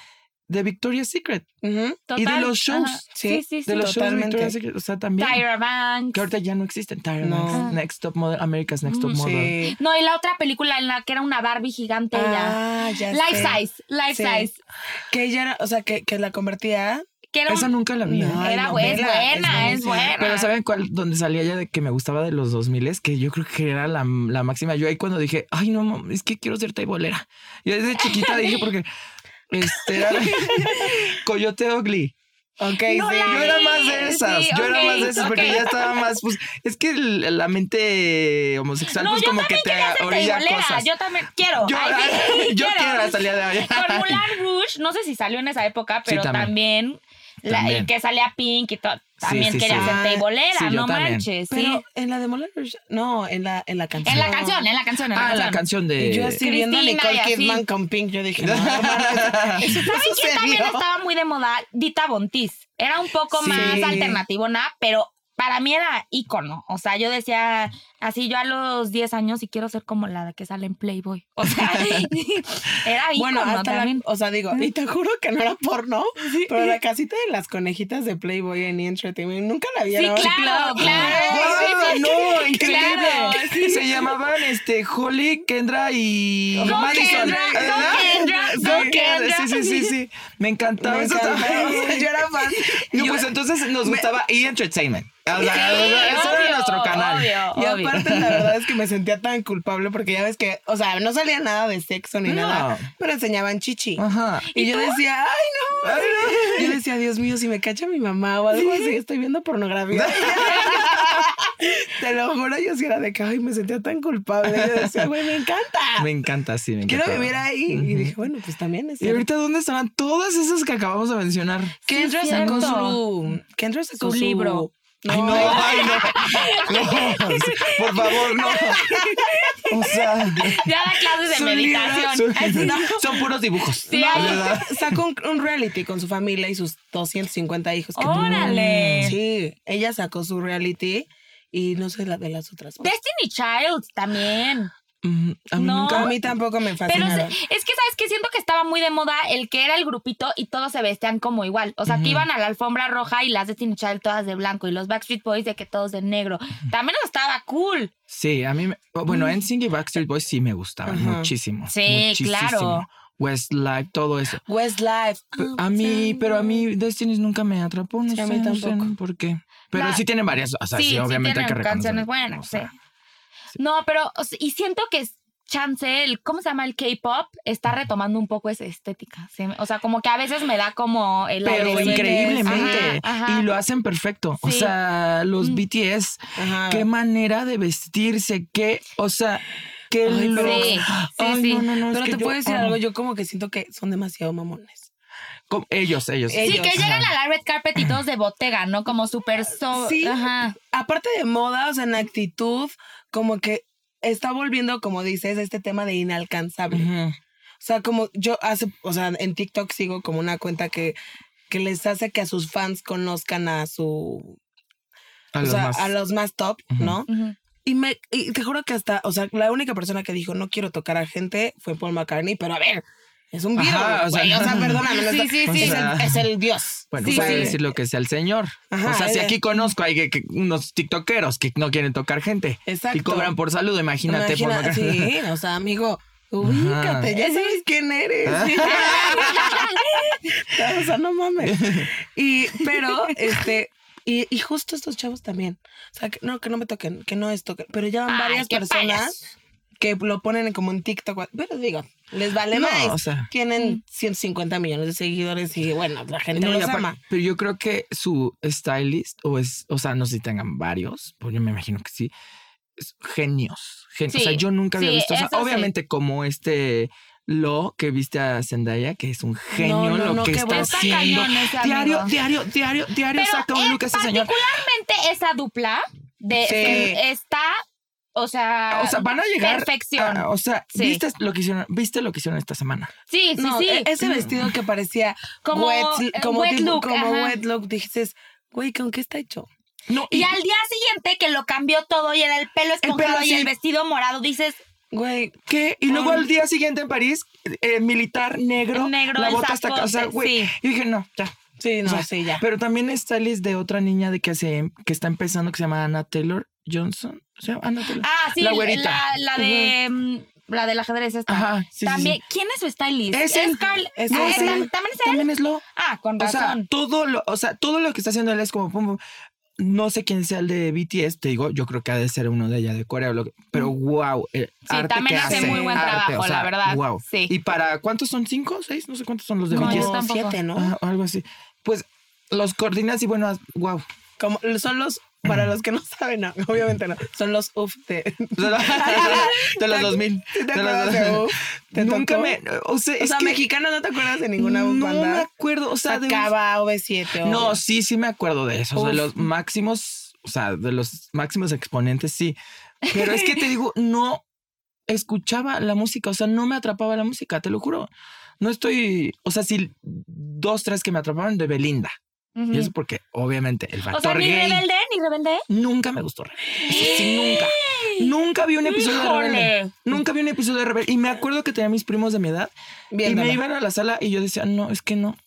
de Victoria's Secret. Y de los shows. Ajá. Sí, Sí, sí, De sí. los shows de. Victoria's Secret. O sea, también. Tyra Banks. Que ahorita ya no existen. Tyra No. Banks, Next Top Model, America's Next Top Mm, Model. Sí. No, y la otra película en la que era una Barbie gigante ella. Ah, ya Life sé. size, life Sí. size. Que ella era, o sea, que, que la convertía que era Esa un- nunca la vi. ¿eh? No. Ay, era no, es buena, es es buenísima. buena. Pero ¿saben cuál? Donde salía ya de que me gustaba de los 2000 que yo creo que era la, la máxima. Yo ahí cuando dije, ay, no, es que quiero ser taibolera. Yo desde chiquita dije, porque este era Coyote Ugly. Ok, No sí. Yo era más de esas, Sí, yo era más de esas porque ya estaba más, pues, es que la mente homosexual, No, pues como que te orilla cosas. Yo también quiero. Yo, Ay, sí, yo quiero hasta el día de hoy. Con Moulin Rouge, no sé si salió en esa época, pero también. también, la- que salía Pink y todo. También sí, quería sí. ser Ah, sí, yo no también. manches. Pero sí. en la de Rouge, no, en la, en la canción. En la canción, en la canción, en la Ah, canción. la canción de... yo así viendo a Nicole. Kidman con Pink, yo dije, no, ¿eso ¿Saben quién también estaba muy de moda? Dita Bontis. Era un poco Sí. más alternativona, pero para mí era ícono. O sea, yo decía, así yo a los 10 años y quiero ser como la que sale en Playboy. O sea, era ícono Bueno, hasta la, también. o sea, digo, y te juro que no era porno, pero la casita de las conejitas de Playboy en E! Entertainment nunca la vi. Sí, ¿no? claro, claro. ¡Guau! no, increíble. Claro, sí. Se llamaban este Holly, Kendra y Go Madison. Kendra, go. Kendra, Sí, go Kendra. Sí, sí, sí, sí. Me encantaba Me eso. encantaba, yo era fan. No, Yo- pues entonces nos gustaba E! Entertainment. O sea, Sí, ese obvio, era nuestro canal. obvio, Y obvio. aparte, la verdad es que me sentía tan culpable porque ya ves que, o sea, no salía nada de sexo ni No. nada, pero enseñaban chichi. Ajá. Y, yo decía, ay, no. Ay, no. Yo decía, Dios mío, si me cacha mi mamá o algo así, estoy viendo pornografía. Te lo juro, yo sí era de que, ay, me sentía tan culpable. Yo decía, güey, me encanta. Me encanta, sí, me Quiero encanta. vivir ahí. Y dije, bueno, pues también es. ¿Y ahorita dónde estarán todas esas que acabamos de mencionar? Kendra Sí, sacó su. Kendra sacó Su su libro. Ay, no, ay, no. No, por favor, no. O sea, Ya da clases de su meditación. Ay, no. son puros dibujos. Sí, No, sacó un, un reality con su familia y sus 250 hijos. que. Órale. Sí, ella sacó su reality y no sé la de las otras. Destiny Child también. Mm, A mí No. nunca. A mí tampoco me Pero fascinaron. se- es que, ¿sabes que Siento que estaba muy de moda el que era el grupito y todos se vestían como igual. O sea, que iban a la alfombra roja y las Destiny Child todas de blanco y los Backstreet Boys de que todos de negro. También estaba cool. Sí, a mí, me- bueno, Mm. NSYNC y Backstreet Boys sí me gustaban muchísimo. Sí, muchísimo. claro. Westlife, todo eso. Westlife. A mí, pero a mí Destiny's nunca me atrapó, no Sí, a sé, mí no sé tampoco. por qué. Pero La- sí tienen varias, o sea, sí, obviamente hay que canciones buenas, o sea, sí. No, pero y siento que chance, el, ¿cómo se llama? El K-pop está retomando un poco esa estética. ¿sí? O sea, como que a veces me da como el Pero increíblemente. Ajá, ajá. Y lo hacen perfecto. O sea, los Mm. BTS, Ajá. qué manera de vestirse, qué, o sea, qué Ay, look. sí, sí, Ay, sí. no, no, no, Pero te yo puedo decir algo, yo como que siento que son demasiado mamones. Como- ellos, ellos. Sí, ellos, que llegan a la red carpet y todos de botega, ¿no? Como súper so Sí. Ajá. Aparte de moda, o sea, en actitud, como que está volviendo, como dices, este tema de inalcanzable. O sea, como yo hace, o sea, en TikTok sigo como una cuenta que, que les hace que a sus fans conozcan a su, A o los sea, más. a los más top. ¿no? Y me, y te juro que hasta, o sea, la única persona que dijo no quiero tocar a gente fue Paul McCartney, pero a ver, es un virus, Ajá, o sea, güey, o sea, perdóname, Sí, sí, sí. es, el, es el dios. Bueno, Sí, puede sí. decir lo que sea el señor. Ajá, o sea, si aquí conozco hay que, que unos tiktokeros que no quieren tocar gente Exacto. y cobran por saludo, imagínate. por Imagina- McCartney. sí, o sea, amigo, ubícate, ya sabes quién eres. o sea, no mames. Y, pero, este, y, y justo estos chavos también. O sea, que no, que no me toquen, que no es toquen. Pero ya van varias personas que lo ponen como en TikTok. Pero digo, les vale No, más. o sea. Tienen 150 millones de seguidores y bueno, la gente No, los ama. pero yo creo que su stylist, o es, o sea, no sé si tengan varios, pues yo me imagino que sí. genios. gen- o sea, Sí, yo nunca había sí, visto. o sea, eso sí. obviamente, como este Lo que viste a Zendaya, que es un genio No, no, lo que qué está haciendo. Diario, diario, diario, diario Pero saca un look ese señor. particularmente esa dupla de Sí. que está, o sea, O sea, van a llegar. perfección. a- o sea, Sí. ¿viste lo que hicieron? ¿Viste lo que hicieron esta semana? sí, sí, No, sí. e- ese vestido que parecía Como, wet, como, wet tipo- look, como ajá. wet look, dices, güey, ¿con qué está hecho? No, Y al día siguiente que lo cambió todo y era el pelo esponjado pelo y el vestido morado, dices, Güey, ¿Qué? Y luego al día siguiente en París, eh, militar negro, Negro, la bota hasta casa, güey. sí. Y dije, no, ya. sí, no, O sea, sí, ya. Pero también está list de otra niña de que se que está empezando que se llama Anna Taylor Johnson. Ah, sí, La güerita. la, de mm, la del ajedrez esta. Ajá, sí, sí, también, sí. ¿quién es su stylist? Es él. Carl- Es Ah, él. ¿es tam- ¿También es él? También es lo. Ah, con O sea, razón. todo lo, o sea, todo lo que está haciendo él es como pum, pum. No sé quién sea el de BTS, te digo, yo creo que ha de ser uno de allá de Corea, o lo que- pero wow, el Sí, arte también que hace hace, muy buen arte, trabajo, o sea, la verdad. Wow. Sí. ¿Y para cuántos son? ¿Cinco? ¿Seis? No sé cuántos son los de No, BTS. yo siete, ¿no? Ajá, algo así. Pues los coordinas y bueno, wow. Como son los, para los que no saben, no, obviamente no. Son los UF de. de los 2000. ¿Sí te de los de UF? ¿Te Nunca tocó? me. O sea, O es sea, que mexicano no te acuerdas de ninguna no me banda. acuerdo. O sea, de- Acaba OV7. o- No, sí, sí me acuerdo de esos, de Uf. los máximos, o sea, de los máximos exponentes, sí. Pero es que te digo, no escuchaba la música, o sea, no me atrapaba la música, te lo juro. No estoy, o sea, sí, dos, tres que me atrapaban de Belinda. Y eso porque, obviamente, el O factor sea, ni gay rebelde, ni rebelde. nunca me gustó. Rebelde. Eso sí, nunca. Nunca vi un episodio de. Rebelde. Nunca vi un episodio de Rebelde. Y me acuerdo que tenía mis primos de mi edad y me iban a la sala y yo decía, no, es que no.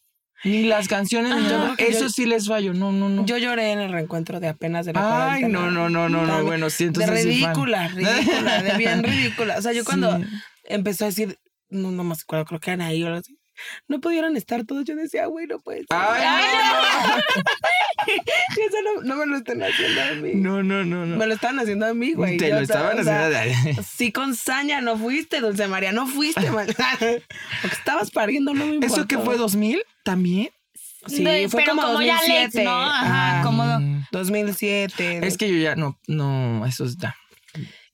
Ni las canciones, ni Yo nada. creo que Eso yo- sí les fallo. No, no, no. Yo lloré en el reencuentro de apenas de la Ay, no, no, no, no, no. Bueno, sí, De entonces. sí, fan. ridícula, ridícula, de bien ridícula. O sea, yo cuando Sí. empezó a decir, no, no me acuerdo, creo que eran ahí o algo así. No pudieron estar todos. Yo decía, güey, no puede ser. Ay, Y eso no, no me lo están haciendo a mí. no, no, no, no. Me lo estaban haciendo a mí, güey. Te Yo, lo estaban o sea, haciendo. Sí, con saña, no fuiste, Dulce María, no fuiste, man. Porque estabas pariendo, no me importa. ¿Eso que fue 2000 también? Sí, De- fue pero como, como ya 2007. late, ¿no? Ajá, como- Mm. 2007. Es que yo ya no, no, eso está.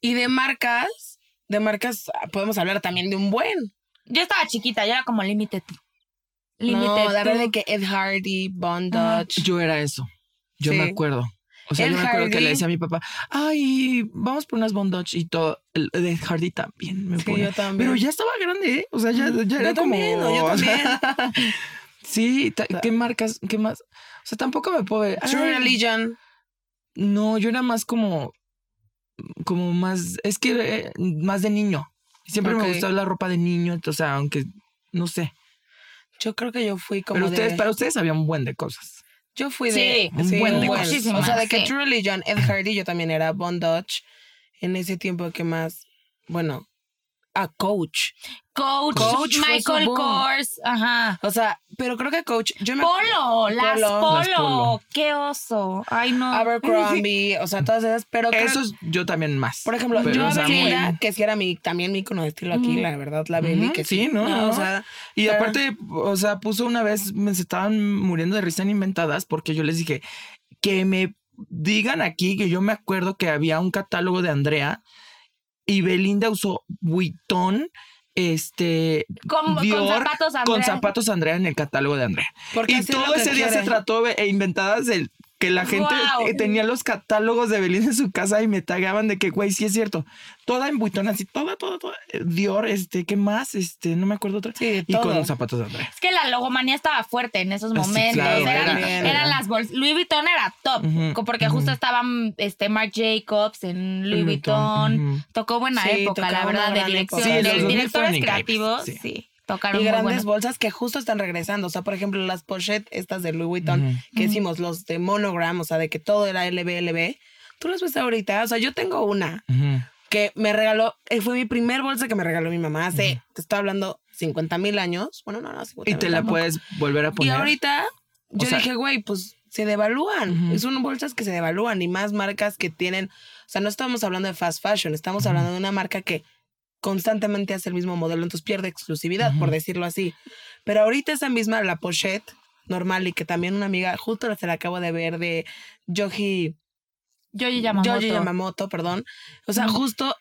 Y de marcas, de marcas, ah, podemos hablar también de un buen. Yo estaba chiquita, yo era como límite tú. Límite No, de tú. ver de que Ed Hardy, Bond Dodge. Yo era eso. Yo Sí. me acuerdo. O sea, El yo me acuerdo que Hardy. le decía a mi papá, ay, vamos por unas Bondage y todo. El de Hardy también me Sí, yo también. Pero ya estaba grande, ¿eh? O sea, ya, ya Yo era como. también, no, yo también. sí, ta- ¿qué marcas? ¿Qué más? O sea, tampoco me puedo ver. True ay, Religion. No, yo era más como. Como más. Es que eh, más de niño. Siempre Ok. me gustaba la ropa de niño. O sea, aunque. No sé. Yo creo que yo fui como Pero de... ustedes, para ustedes había un buen de cosas. Yo fui Sí, de... un buen de cosas. O sea, de que sí. True Religion, Ed Hardy, yo también era Bond Dodge. En ese tiempo que más... Bueno, a Coach. Coach, Michael. Kors, ajá. O sea, pero creo que Coach... Yo me Polo, las Polo. polo. Las Polo. Qué oso. Ay, no. Abercrombie, o sea, todas esas, pero creo- Esos yo también más. por ejemplo, Pero, yo o a sea, Belinda, muy- que sí era mi, también mi icono de estilo aquí, la verdad, la Beli, Ujú, que sí, ¿no? o sea, Y pero- aparte, o sea, puso una vez, me se estaban muriendo de risa en inventadas porque yo les dije que me digan aquí que yo me acuerdo que había un catálogo de Andrea y Belinda usó Vuitton, este, Con, con Dior, zapatos Andrea. con zapatos Andrea en el catálogo de Andrea. porque Y todo ese día se trató de- e inventadas el que la gente eh, tenía los catálogos de Belinda en su casa y me tagaban de que, güey, sí es cierto. Toda en Vuitton, así, toda, toda, toda. eh, Dior, este, ¿qué más? Este, no me acuerdo otra. Sí, y todo. con los zapatos de Andrea. Es que la logomanía estaba fuerte en esos Ah, sí, momentos. claro, eran, era, eran era. las bolsas. Louis Vuitton era top. Co- porque justo estaban este, Marc Jacobs en Louis Vuitton. Tocó buena Sí, época, la verdad, de dirección. época. Sí, de los 2000 directores creativos, sí. Tocaron Y grandes bolsas que justo están regresando. O sea, por ejemplo, las pochettes estas de Louis Vuitton, que decimos los de monogram, o sea, de que todo era LB, Tú las ves ahorita. O sea, yo tengo una que me regaló, eh, fue mi primer bolsa que me regaló mi mamá hace, te estoy hablando, 50 mil años. Bueno, no, no, 50 Y te la puedes volver a Y poner. ahorita yo sea- dije, güey, pues se devalúan. Son bolsas que se devalúan y más marcas que tienen. O sea, no estamos hablando de fast fashion, estamos hablando de una marca que constantemente hace el mismo modelo, entonces pierde exclusividad, por decirlo así. Pero ahorita esa misma, la pochette normal y que también una amiga, justo se la acabo de ver de Yoji, Yoji Yamamoto. Yoji Yamamoto, perdón. O sea, justo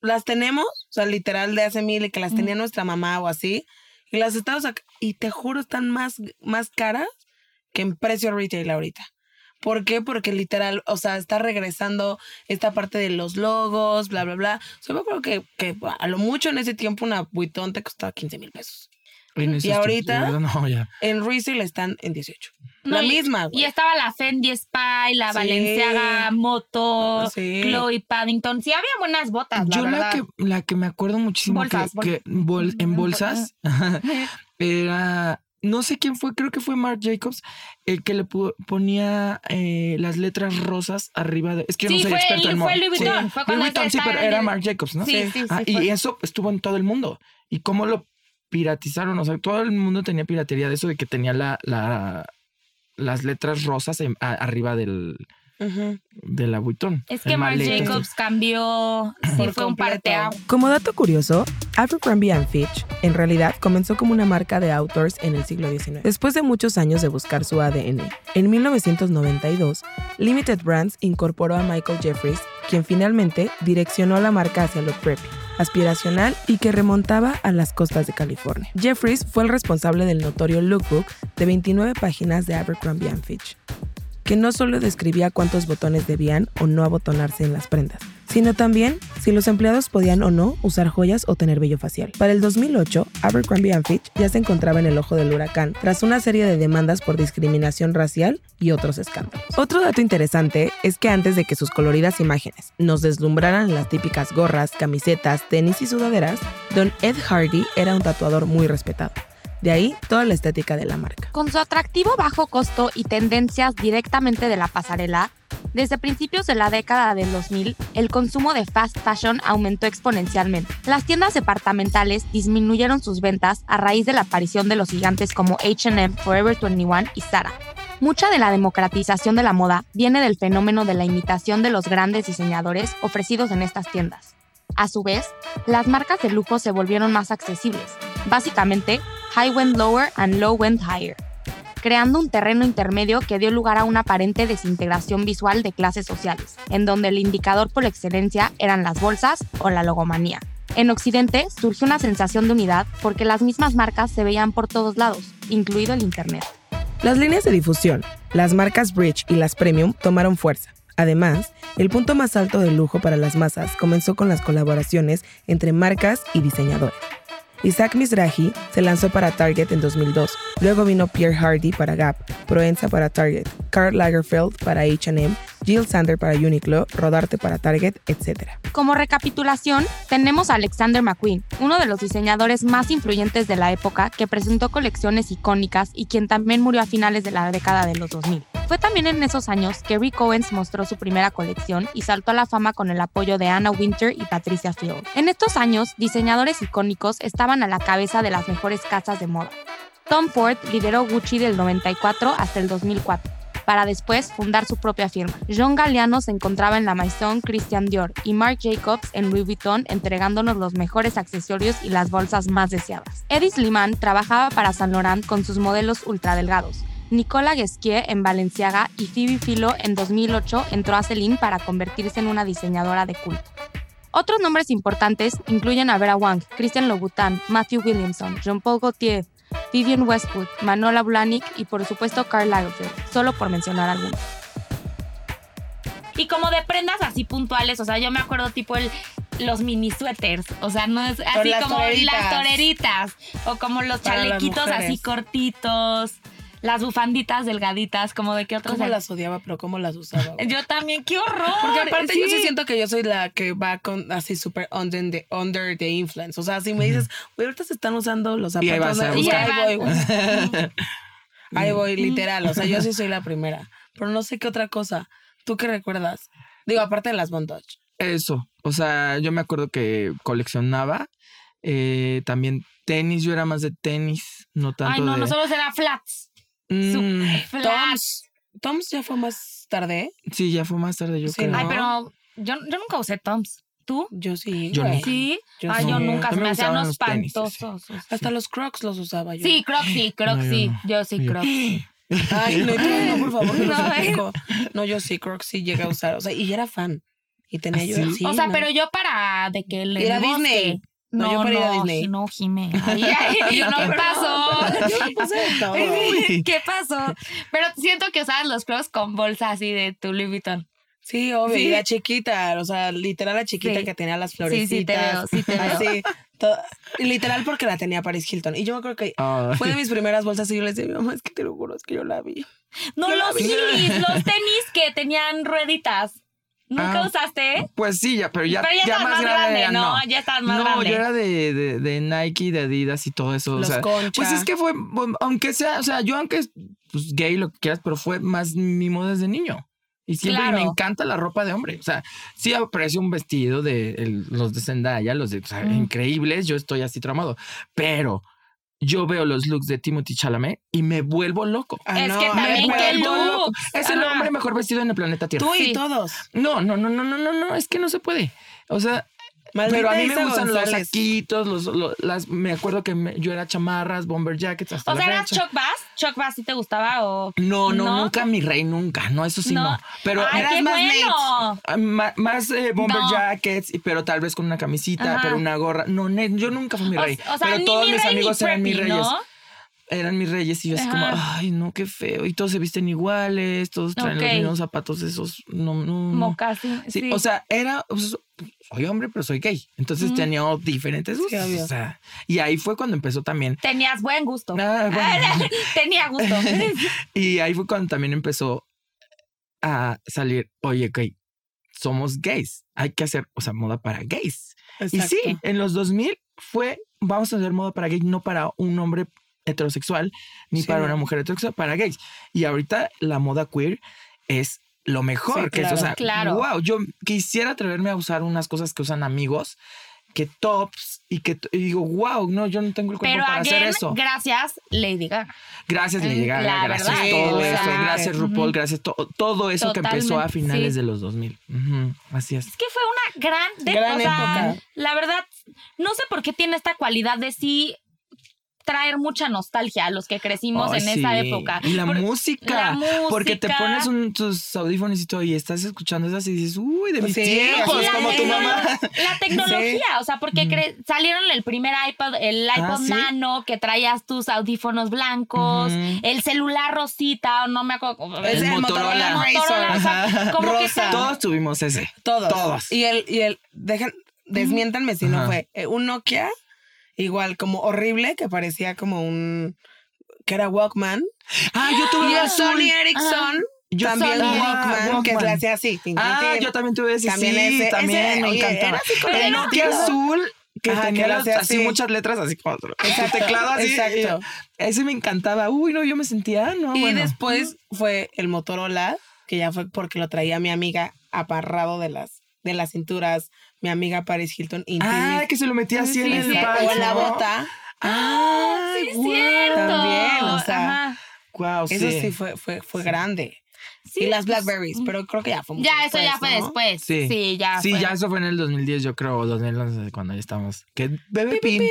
las tenemos, o sea, literal de hace mil y que las tenía nuestra mamá o así, y las estamos acá, y te juro, están más, más caras que en precio retail ahorita. ¿Por qué? Porque literal, o sea, está regresando esta parte de los logos, bla, bla, bla. O sea, yo creo que, que a lo mucho en ese tiempo una Vuitton te costaba 15 mil pesos. Y ahorita- tiempos, ¿verdad? No, ya. En resale están en 18. No, la y- misma, güey. Y estaba la Fendi Spy, la Sí. Valenciaga Moto, Sí. Chloe Paddington. Sí, había buenas botas, la Yo la verdad. que, la que me acuerdo muchísimo Bolsas, que, que bol- en bolsas era no sé quién fue, creo que fue Marc Jacobs, el que le ponía eh, las letras rosas arriba de. Es que yo Sí, no soy fue experto el- en fue. Louis Vuitton, fue cuando Louis Vuitton, sí, pero era el- Marc Jacobs, ¿no? Sí, sí, sí. Ah, y fue. eso estuvo en todo el mundo. ¿Y cómo lo piratizaron? O sea, todo el mundo tenía piratería de eso de que tenía la, la, las letras rosas en- a- arriba del, De la Vuitton. Es que Marc. Jacobs cambió, sí, fue un parteaguas. Como dato curioso, Abercrombie and Fitch en realidad comenzó como una marca de outdoors en el siglo XIX. Después de muchos años de buscar su ADN, en 1992, Limited Brands incorporó a Michael Jeffries, quien finalmente direccionó la marca hacia lo preppy, aspiracional y que remontaba a las costas de California. Jeffries fue el responsable del notorio lookbook de 29 páginas de Abercrombie Fitch, que no solo describía cuántos botones debían o no abotonarse en las prendas, sino también si los empleados podían o no usar joyas o tener vello facial. Para el 2008, Abercrombie Fitch ya se encontraba en el ojo del huracán tras una serie de demandas por discriminación racial y otros escándalos. Otro dato interesante es que antes de que sus coloridas imágenes nos deslumbraran las típicas gorras, camisetas, tenis y sudaderas, Don Ed Hardy era un tatuador muy respetado. De ahí toda la estética de la marca. Con su atractivo bajo costo y tendencias directamente de la pasarela, desde principios de la década del 2000, el consumo de fast fashion aumentó exponencialmente. Las tiendas departamentales disminuyeron sus ventas a raíz de la aparición de los gigantes como H&M, Forever 21 y Zara. Mucha de la democratización de la moda viene del fenómeno de la imitación de los grandes diseñadores ofrecidos en estas tiendas. A su vez, las marcas de lujo se volvieron más accesibles. Básicamente, high went lower and low went higher, creando un terreno intermedio que dio lugar a una aparente desintegración visual de clases sociales, en donde el indicador por excelencia eran las bolsas o la logomanía. En Occidente surgió una sensación de unidad porque las mismas marcas se veían por todos lados, incluido el Internet. Las líneas de difusión, las marcas Bridge y las Premium tomaron fuerza. Además, el punto más alto del lujo para las masas comenzó con las colaboraciones entre marcas y diseñadores. Isaac Mizrahi se lanzó para Target en 2002, luego vino Pierre Hardy para Gap, Proenza para Target, Karl Lagerfeld para H&M, Jill Sander para Uniqlo, Rodarte para Target, etc. Como recapitulación, tenemos a Alexander McQueen, uno de los diseñadores más influyentes de la época que presentó colecciones icónicas y quien también murió a finales de la década de los 2000. Fue también en esos años que Rick Owens mostró su primera colección y saltó a la fama con el apoyo de Anna Winter y Patricia Field. En estos años, diseñadores icónicos estaban a la cabeza de las mejores casas de moda. Tom Ford lideró Gucci del 94 hasta el 2004 para después fundar su propia firma. John Galliano se encontraba en la Maison Christian Dior y Marc Jacobs en Louis Vuitton entregándonos los mejores accesorios y las bolsas más deseadas. Eddie Sliman trabajaba para Saint Laurent con sus modelos ultradelgados. Nicola Guesquier en Balenciaga y Phoebe Philo en 2008 entró a Celine para convertirse en una diseñadora de culto. Otros nombres importantes incluyen a Vera Wang, Christian Louboutin, Matthew Williamson, Jean-Paul Gaultier, Vivian Westwood, Manola Blahnik y por supuesto Karl Lagerfeld, solo por mencionar algunos. Y como de prendas así puntuales, o sea, yo me acuerdo tipo el los mini suéteres, o sea, no es así las como toreritas. las toreritas o como los Para chalequitos así cortitos, las bufanditas delgaditas, como de qué otros. ¿Cómo las odiaba, pero cómo las usaba? güey? Yo también, qué horror. Porque aparte yo sí siento que yo soy la que va con así súper under the, under the influence. O sea, si me dices, güey, ahorita se están usando los Y ahí zapatos. vas a de- buscar. ahí voy, güey. Ahí voy, literal. O sea, yo sí soy la primera. Pero no sé qué otra cosa. ¿Tú qué recuerdas? Digo, aparte de las bondage. Eso. O sea, yo me acuerdo que coleccionaba. eh, también tenis. Yo era más de tenis, no tanto Ay, no, de. nosotros era flats. Mm. Toms. Toms ya fue más tarde, sí, ya fue más tarde, yo Sí, creo. ¿no? Ay, pero yo, yo nunca usé Toms. ¿Tú? Yo sí. Yo nunca. Sí. Yo Ay, sí. yo nunca. Se me me hacían los tenis, sí, sí. espantosos. Hasta los crocs los usaba yo. Sí, Crocs sí, Crocs No, yo sí. no. Yo sí, Yo- Crocs. Ay, no, no, por favor, no, No, los eh. No, yo sí, Crocs sí llegué a usar. O sea, y ya era fan. Y tenía ¿Ah, yo. sí? sí, o sea, no. pero yo para de que le Ir a bosque. Disney. No, No, yo para ir a no, Disney. no, Jime. Ay, ay, Yo ¿Qué no, pasó? ¿Qué pasó? Pero siento que usabas los crocs con bolsa así de tu Louis Vuitton. Sí, obvio. Sí. La chiquita, o sea, literal la chiquita Sí. que tenía las Sí, florecitas. sí te veo, sí te veo. Así. literal porque la tenía Paris Hilton. Y yo me acuerdo que Ay. fue de mis primeras bolsas y yo les decía, mi mamá, es que te lo juro, es que yo la vi. No, los vi. Heelys, los tenis que tenían rueditas. ¿Nunca Ah, usaste? Pues sí, ya, pero ya, Pero ya ya más más grande. grande, ya ¿no? Ya estabas más no, grande. yo era de, de, de Nike, de Adidas y todo eso. o Los sea, Concha. Pues es que fue, aunque sea, o sea, yo aunque pues gay, lo que quieras, pero fue más mimo desde niño. Y siempre Claro. me encanta la ropa de hombre. O sea, sí aprecio un vestido de el- los de Zendaya, los de, o sea, Mm. increíbles. Yo estoy así tramado. Pero yo veo los looks de Timothy Chalamet y me vuelvo loco. Ah, Es no, que también ver, qué loco. looks. Es el hombre mejor vestido en el planeta Tierra. Tú y Sí. todos. No, no, no, no, no, no, no, es que no se puede. O sea, pero a mí me gustan los saquitos, los, los- las, me acuerdo que me- yo era chamarras, bomber jackets hasta O sea, ¿eras. Chuck Bass? ¿Chuck Bass sí te gustaba o...? No, no, ¿No? nunca mi rey, nunca. No, eso sí no. No. Pero ¡Ay, eras más bueno! ah, más eh, bomber No. jackets, pero tal vez con una camisita, Ajá. pero una gorra. No, yo nunca fui mi rey. o sea, pero todos mi mis rey amigos eran mis reyes. Eran mis reyes y yo así como, ay, no, qué feo. Y todos se visten iguales, todos traen los mismos zapatos esos. No, no, Sí, sí. o sea, era, pues, soy hombre, pero soy gay. Entonces tenía diferentes gustos. o sea, y ahí fue cuando empezó también. Tenías buen gusto. Ah, bueno. Tenía gusto. y ahí fue cuando también empezó a salir, oye, ok, somos gays. Hay que hacer, o sea, moda para gays. Y sí, Exacto. en los 2000 fue, vamos a hacer moda para gay, no para un hombre heterosexual, ni Sí, para una mujer heterosexual, para gays. Y ahorita la moda queer es lo mejor. Sí, que es, o claro. sea, Claro. wow, yo quisiera atreverme a usar unas cosas que usan amigos, que tops, y que y digo, wow, no, yo no tengo el cuerpo Pero para hacer eso. gracias, Lady Gaga. Gracias, Mm, Lady Gaga, la gracias verdad, todo eso, gracias RuPaul, gracias to- todo eso que empezó a finales sí. de los 2000. Ujú, así es. Es que fue una gran, Gran o sea, época. La verdad, no sé por qué tiene esta cualidad de sí traer mucha nostalgia a los que crecimos en esa época. Y la Por- música. la Porque te pones un- tus audífonos y todo y estás escuchando esas y dices, uy, de mis Sí, tiempos, la como tu mamá. La tecnología, o sea, porque cre- salieron el primer iPod, el iPod Ah, ¿sí? Nano, que traías tus audífonos blancos, el celular rosita, o no me acuerdo. Es el el Motorola. Motorola Motorola, o sea, como que Rosa. se- Todos tuvimos ese. Todos. Todos. Y el, y el, dejen, desmiéntanme si no fue eh, un Nokia, igual como horrible, que parecía como un, que era Walkman. Ah, yo tuve Y el. Sony Ericsson, Yo también. Walkman, que Walkman. le hacía así. Ah, yo también tuve ese. También sí, ese- también ese, me oye, encantaba. el Nokia azul que Ajá, tenía que así muchas letras, así como Exacto, teclado así. exacto. Ese me encantaba. Uy, no, yo me sentía, no, Y bueno. después fue el Motorola, que ya fue porque lo traía mi amiga aparrado de las, de las cinturas, mi amiga Paris Hilton Ah, que se lo metía así en el o en la bota. Ah, Sí, es cierto. También, o sea, Ajá. Wow, Eso sí, fue, fue, fue grande. Sí, y las pues, Blackberries, pero creo que ya fue mucho Ya, eso ya fue ¿no? después. Sí. Sí, ya Sí, fue. ya eso fue en el 2010, yo creo, o 2011, cuando ya estamos. Que bebé pin.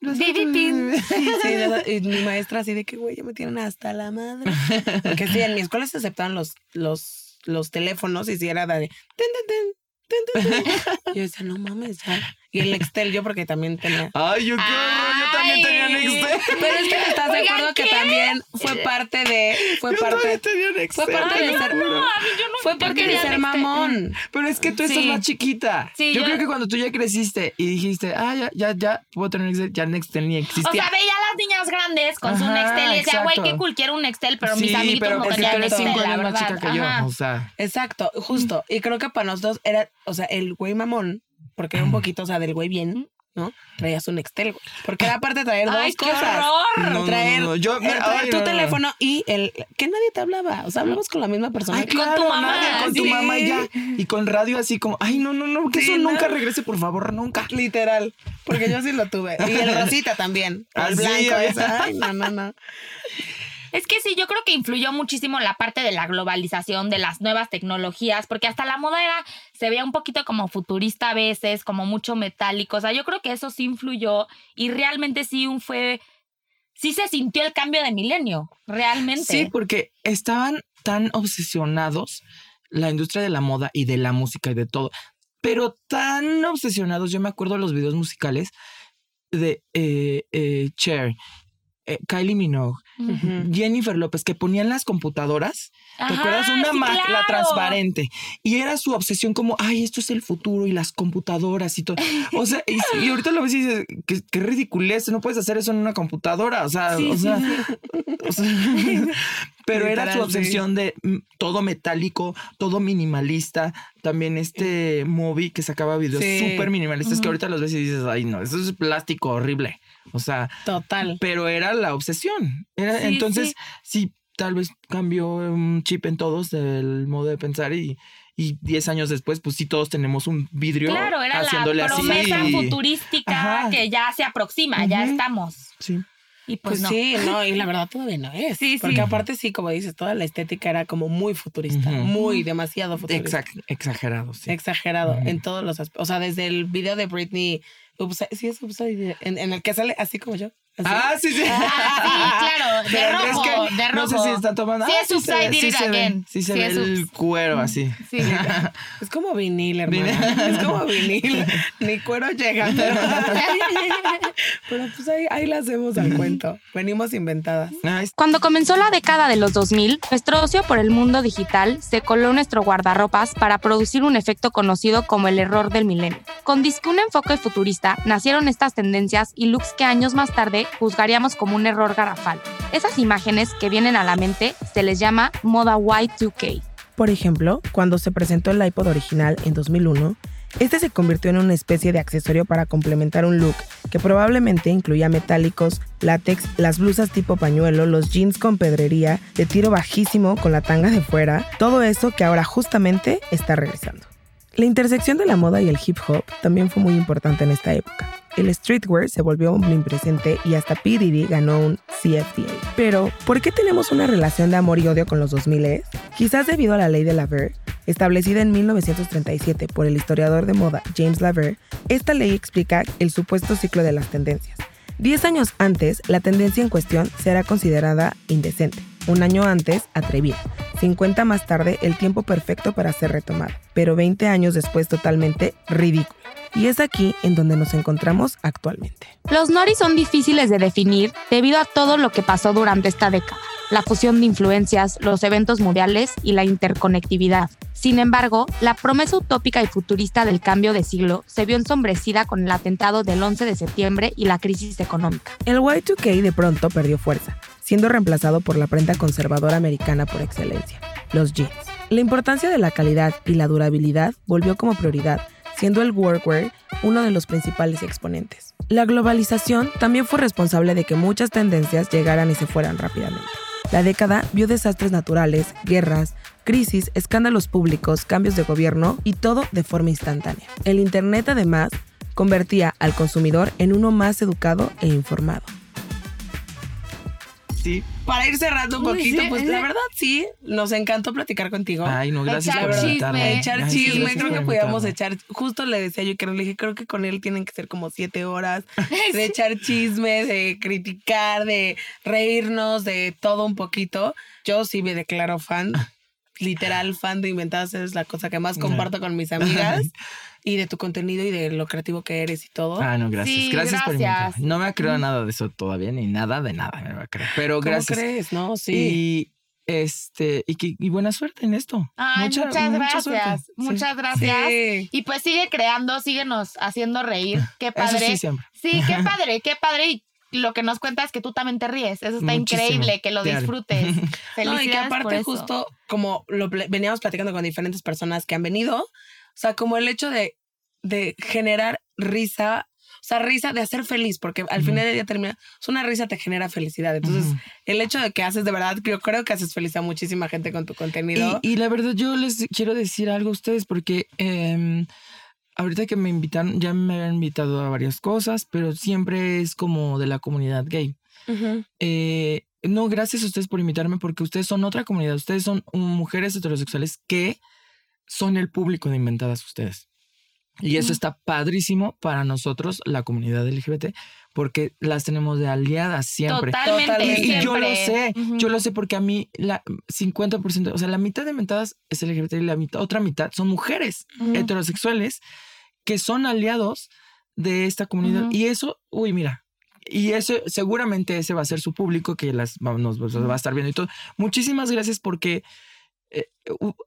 Baby pin. Sí, y mi maestra así de que, güey, ya me tienen hasta la madre. Porque sí, en mi escuela se aceptaban los, los, los teléfonos y si era de... Ten, ten, ten, Yo decía, no mames, ya. Y el Nextel yo porque también tenía... Ay, yo, qué horror, yo también tenía. Nextel. Pero es que estás de acuerdo que también fue parte de... Fue Yo parte... también tenía Nextel. Fue parte te de ser-. No, a mí yo no Fue parte de ser mamón. Pero es que tú estás más chiquita. Sí, yo, yo- creo que cuando tú ya creciste y dijiste, ah, ya, ya, ya, puedo tener Nextel, ya Nextel ni O existía. sea, veía las niñas grandes con su Nextel y decía, güey, exacto. qué cool, quiero un Nextel, pero mis sí, amiguitos pero no tú tenían Nextel, cinco la verdad. chica que yo. O sea, Exacto, justo. Y creo que para nosotros era, o sea, el güey mamón, porque era un poquito, o sea, del güey bien, ¿no? Traías un Nextel, güey. Porque era aparte de traer Ay, dos qué cosas. horror. No, no, traer, no, no, yo- el mira, traer ay, tu no, no, no. teléfono y el que nadie te hablaba. O sea, hablamos con la misma persona. Ay, con tu mamá, nadie, con tu sí. mamá y ya. Y con radio así como, ay, no, no, no, que Sí, eso nunca regrese, por favor, nunca. Literal. Porque yo sí lo tuve. Y el rosita también. Ah, el blanco. ay. ese. Ay, no, no, no. Es que sí, yo creo que influyó muchísimo la parte de la globalización, de las nuevas tecnologías, porque hasta la moda era, se veía un poquito como futurista a veces, como mucho metálico. O sea, yo creo que eso sí influyó y realmente sí un fue, sí se sintió el cambio de milenio, realmente. Sí, porque estaban tan obsesionados la industria de la moda y de la música y de todo, pero tan obsesionados, yo me acuerdo de los videos musicales de eh, eh, Cher, eh, Kylie Minogue, Jennifer López, que ponían las computadoras, ¿te Ajá, acuerdas? Una sí, máquina claro. transparente. Y era su obsesión como, ay, esto es el futuro y las computadoras y todo. O sea, y, y ahorita lo ves y dices, qué, qué ridiculez, no puedes hacer eso en una computadora. O sea, Sí, o sí, sea, sí. o sea, pero era su obsesión de mm, todo metálico, todo minimalista. También este Moby que sacaba videos Sí. súper minimalistas que ahorita los ves y dices, ay, no, eso es plástico horrible. O sea, Total. pero era la obsesión. Era, Sí, entonces, sí. tal vez cambió un chip en todos del modo de pensar y, y 10 años después, pues sí, todos tenemos un vidrio Claro, era haciéndole la promesa futurística Ajá. que ya se aproxima, ya Ujú. estamos. Sí. Y pues, Pues no. sí, no, y la verdad todavía no es. Sí, sí. Porque aparte sí, como dices, toda la estética era como muy futurista, muy demasiado futurista. Exact- exagerado, sí. Exagerado Ujú. en todos los aspectos. O sea, desde el video de Britney, sí es en el que sale así como yo. Ah, sí, sí. Ah, sí, claro, de Pero es rojo, que de No sé si están tomando. Sí Ah, es se ve, sí se ve. Sí se Sí ve es el cuero así. Sí. Es como vinil, hermana. Es como vinil. Ni cuero llega. Pero, pero pues ahí, ahí le hacemos al cuento. Venimos inventadas. Cuando comenzó la década de los 2000, nuestro ocio por el mundo digital se coló en nuestro guardarropas para producir un efecto conocido como el error del milenio. Con disque un enfoque futurista, nacieron estas tendencias y looks que años más tarde juzgaríamos como un error garrafal. Esas imágenes que vienen a la mente se les llama moda Y2K. Por ejemplo, cuando se presentó el iPod original en 2001, este se convirtió en una especie de accesorio para complementar un look que probablemente incluía metálicos, látex, las blusas tipo pañuelo, los jeans con pedrería, de tiro bajísimo con la tanga de fuera, todo eso que ahora justamente está regresando. La intersección de la moda y el hip hop también fue muy importante en esta época. El streetwear se volvió omnipresente y hasta P. Diddy ganó un CFDA. Pero, ¿por qué tenemos una relación de amor y odio con los 2000? Quizás debido a la ley de Laver, establecida en 1937 por el historiador de moda James Laver, esta ley explica el supuesto ciclo de las tendencias. Diez años antes, la tendencia en cuestión será considerada indecente. Un año antes, atrevida. 50 más tarde, el tiempo perfecto para ser retomada. Pero 20 años después, totalmente ridículo. Y es aquí en donde nos encontramos actualmente. Los Nori son difíciles de definir debido a todo lo que pasó durante esta década, la fusión de influencias, los eventos mundiales y la interconectividad. Sin embargo, la promesa utópica y futurista del cambio de siglo se vio ensombrecida con el atentado del 11 de septiembre y la crisis económica. El Y2K de pronto perdió fuerza, siendo reemplazado por la prenda conservadora americana por excelencia, los jeans. La importancia de la calidad y la durabilidad volvió como prioridad, siendo el workwear uno de los principales exponentes. La globalización también fue responsable de que muchas tendencias llegaran y se fueran rápidamente. La década vio desastres naturales, guerras, crisis, escándalos públicos, cambios de gobierno y todo de forma instantánea. El Internet además convertía al consumidor en uno más educado e informado. Sí. Para ir cerrando un Uy, poquito, sí, pues la verdad sí, nos encantó platicar contigo. Ay, no, gracias Echar por chisme. echar Ay, chisme, creo que podíamos echar, justo le decía yo que no le dije, creo que con él tienen que ser como siete horas de echar chisme, de criticar, de reírnos, de todo un poquito. Yo sí me declaro fan, literal fan de Inventadas, es la cosa que más comparto con mis amigas y de tu contenido y de lo creativo que eres y todo. Ah, no, gracias. Sí, gracias, por invitarme. No me ha creado nada de eso todavía, ni nada de nada me va a creer. Pero ¿Cómo gracias. crees? No, sí. Y este, y, que- y buena suerte en esto. Ay, Mucha- muchas mucha gracias. Sí. Muchas gracias. Sí. Y pues sigue creando, síguenos haciendo reír. Qué Eso padre. sí, siempre. Sí, qué padre, qué padre. Y lo que nos cuentas es que tú también te ríes. Eso está Muchísimo. increíble, que lo disfrutes. Felicidades No, y que por aparte eso. justo como lo veníamos platicando con diferentes personas que han venido, o sea, como el hecho de, de generar risa, o sea, risa de hacer feliz, porque al final del día termina, es una risa te genera felicidad. Entonces, el hecho de que haces de verdad, yo creo que haces feliz a muchísima gente con tu contenido. Y, y la verdad, yo les quiero decir algo a ustedes porque em, ahorita que me invitan, ya me han invitado a varias cosas, pero siempre es como de la comunidad gay. Eh, no, gracias a ustedes por invitarme porque ustedes son otra comunidad. Ustedes son mujeres heterosexuales que son el público de inventadas ustedes. Y eso está padrísimo para nosotros, la comunidad LGBT, porque las tenemos de aliadas siempre. Totalmente. Y yo lo siempre. sé, Ujú. yo lo sé porque a mí la 50%, o sea, la mitad de inventadas es LGBT y la mitad, otra mitad son mujeres Ujú. heterosexuales que son aliados de esta comunidad. Ujú. Y eso, uy, mira, Y eso, seguramente ese va a ser su público que las nos nos va a estar viendo y todo. Muchísimas gracias porque eh,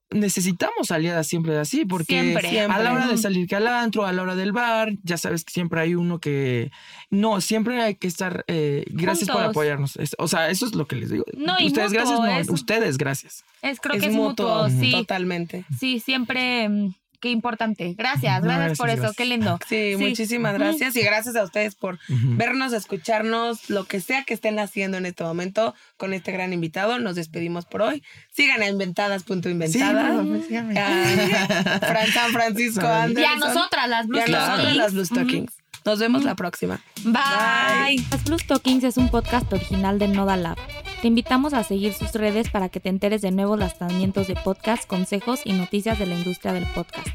necesitamos aliadas siempre así, porque Siempre. a la hora de salir que al antro, a la hora del bar, ya sabes que siempre hay uno que... No, siempre hay que estar... eh, gracias por apoyarnos. Es- o sea, eso es lo que les digo. No, y ustedes mutuo, gracias, no, es- ustedes gracias. Es, creo es que es mutuo, sí. Totalmente. Sí, siempre. Qué importante. Gracias, No, gracias, por gracias, eso. gracias. Qué lindo. Sí, Sí. muchísimas gracias y gracias a ustedes por vernos, escucharnos, lo que sea que estén haciendo en este momento con este gran invitado. Nos despedimos por hoy. Sigan a Sí, inventadas.inventadas. por favor, síganme. a Fran San Francisco Y Y a Anderson. nosotras, las Y Blue a nosotras Stockings. las Blue Stockings. Nos vemos la próxima. Bye. Las Blue Stockings es un podcast original de Noda Lab. Te invitamos a seguir sus redes para que te enteres de nuevos lanzamientos de podcast, consejos y noticias de la industria del podcast.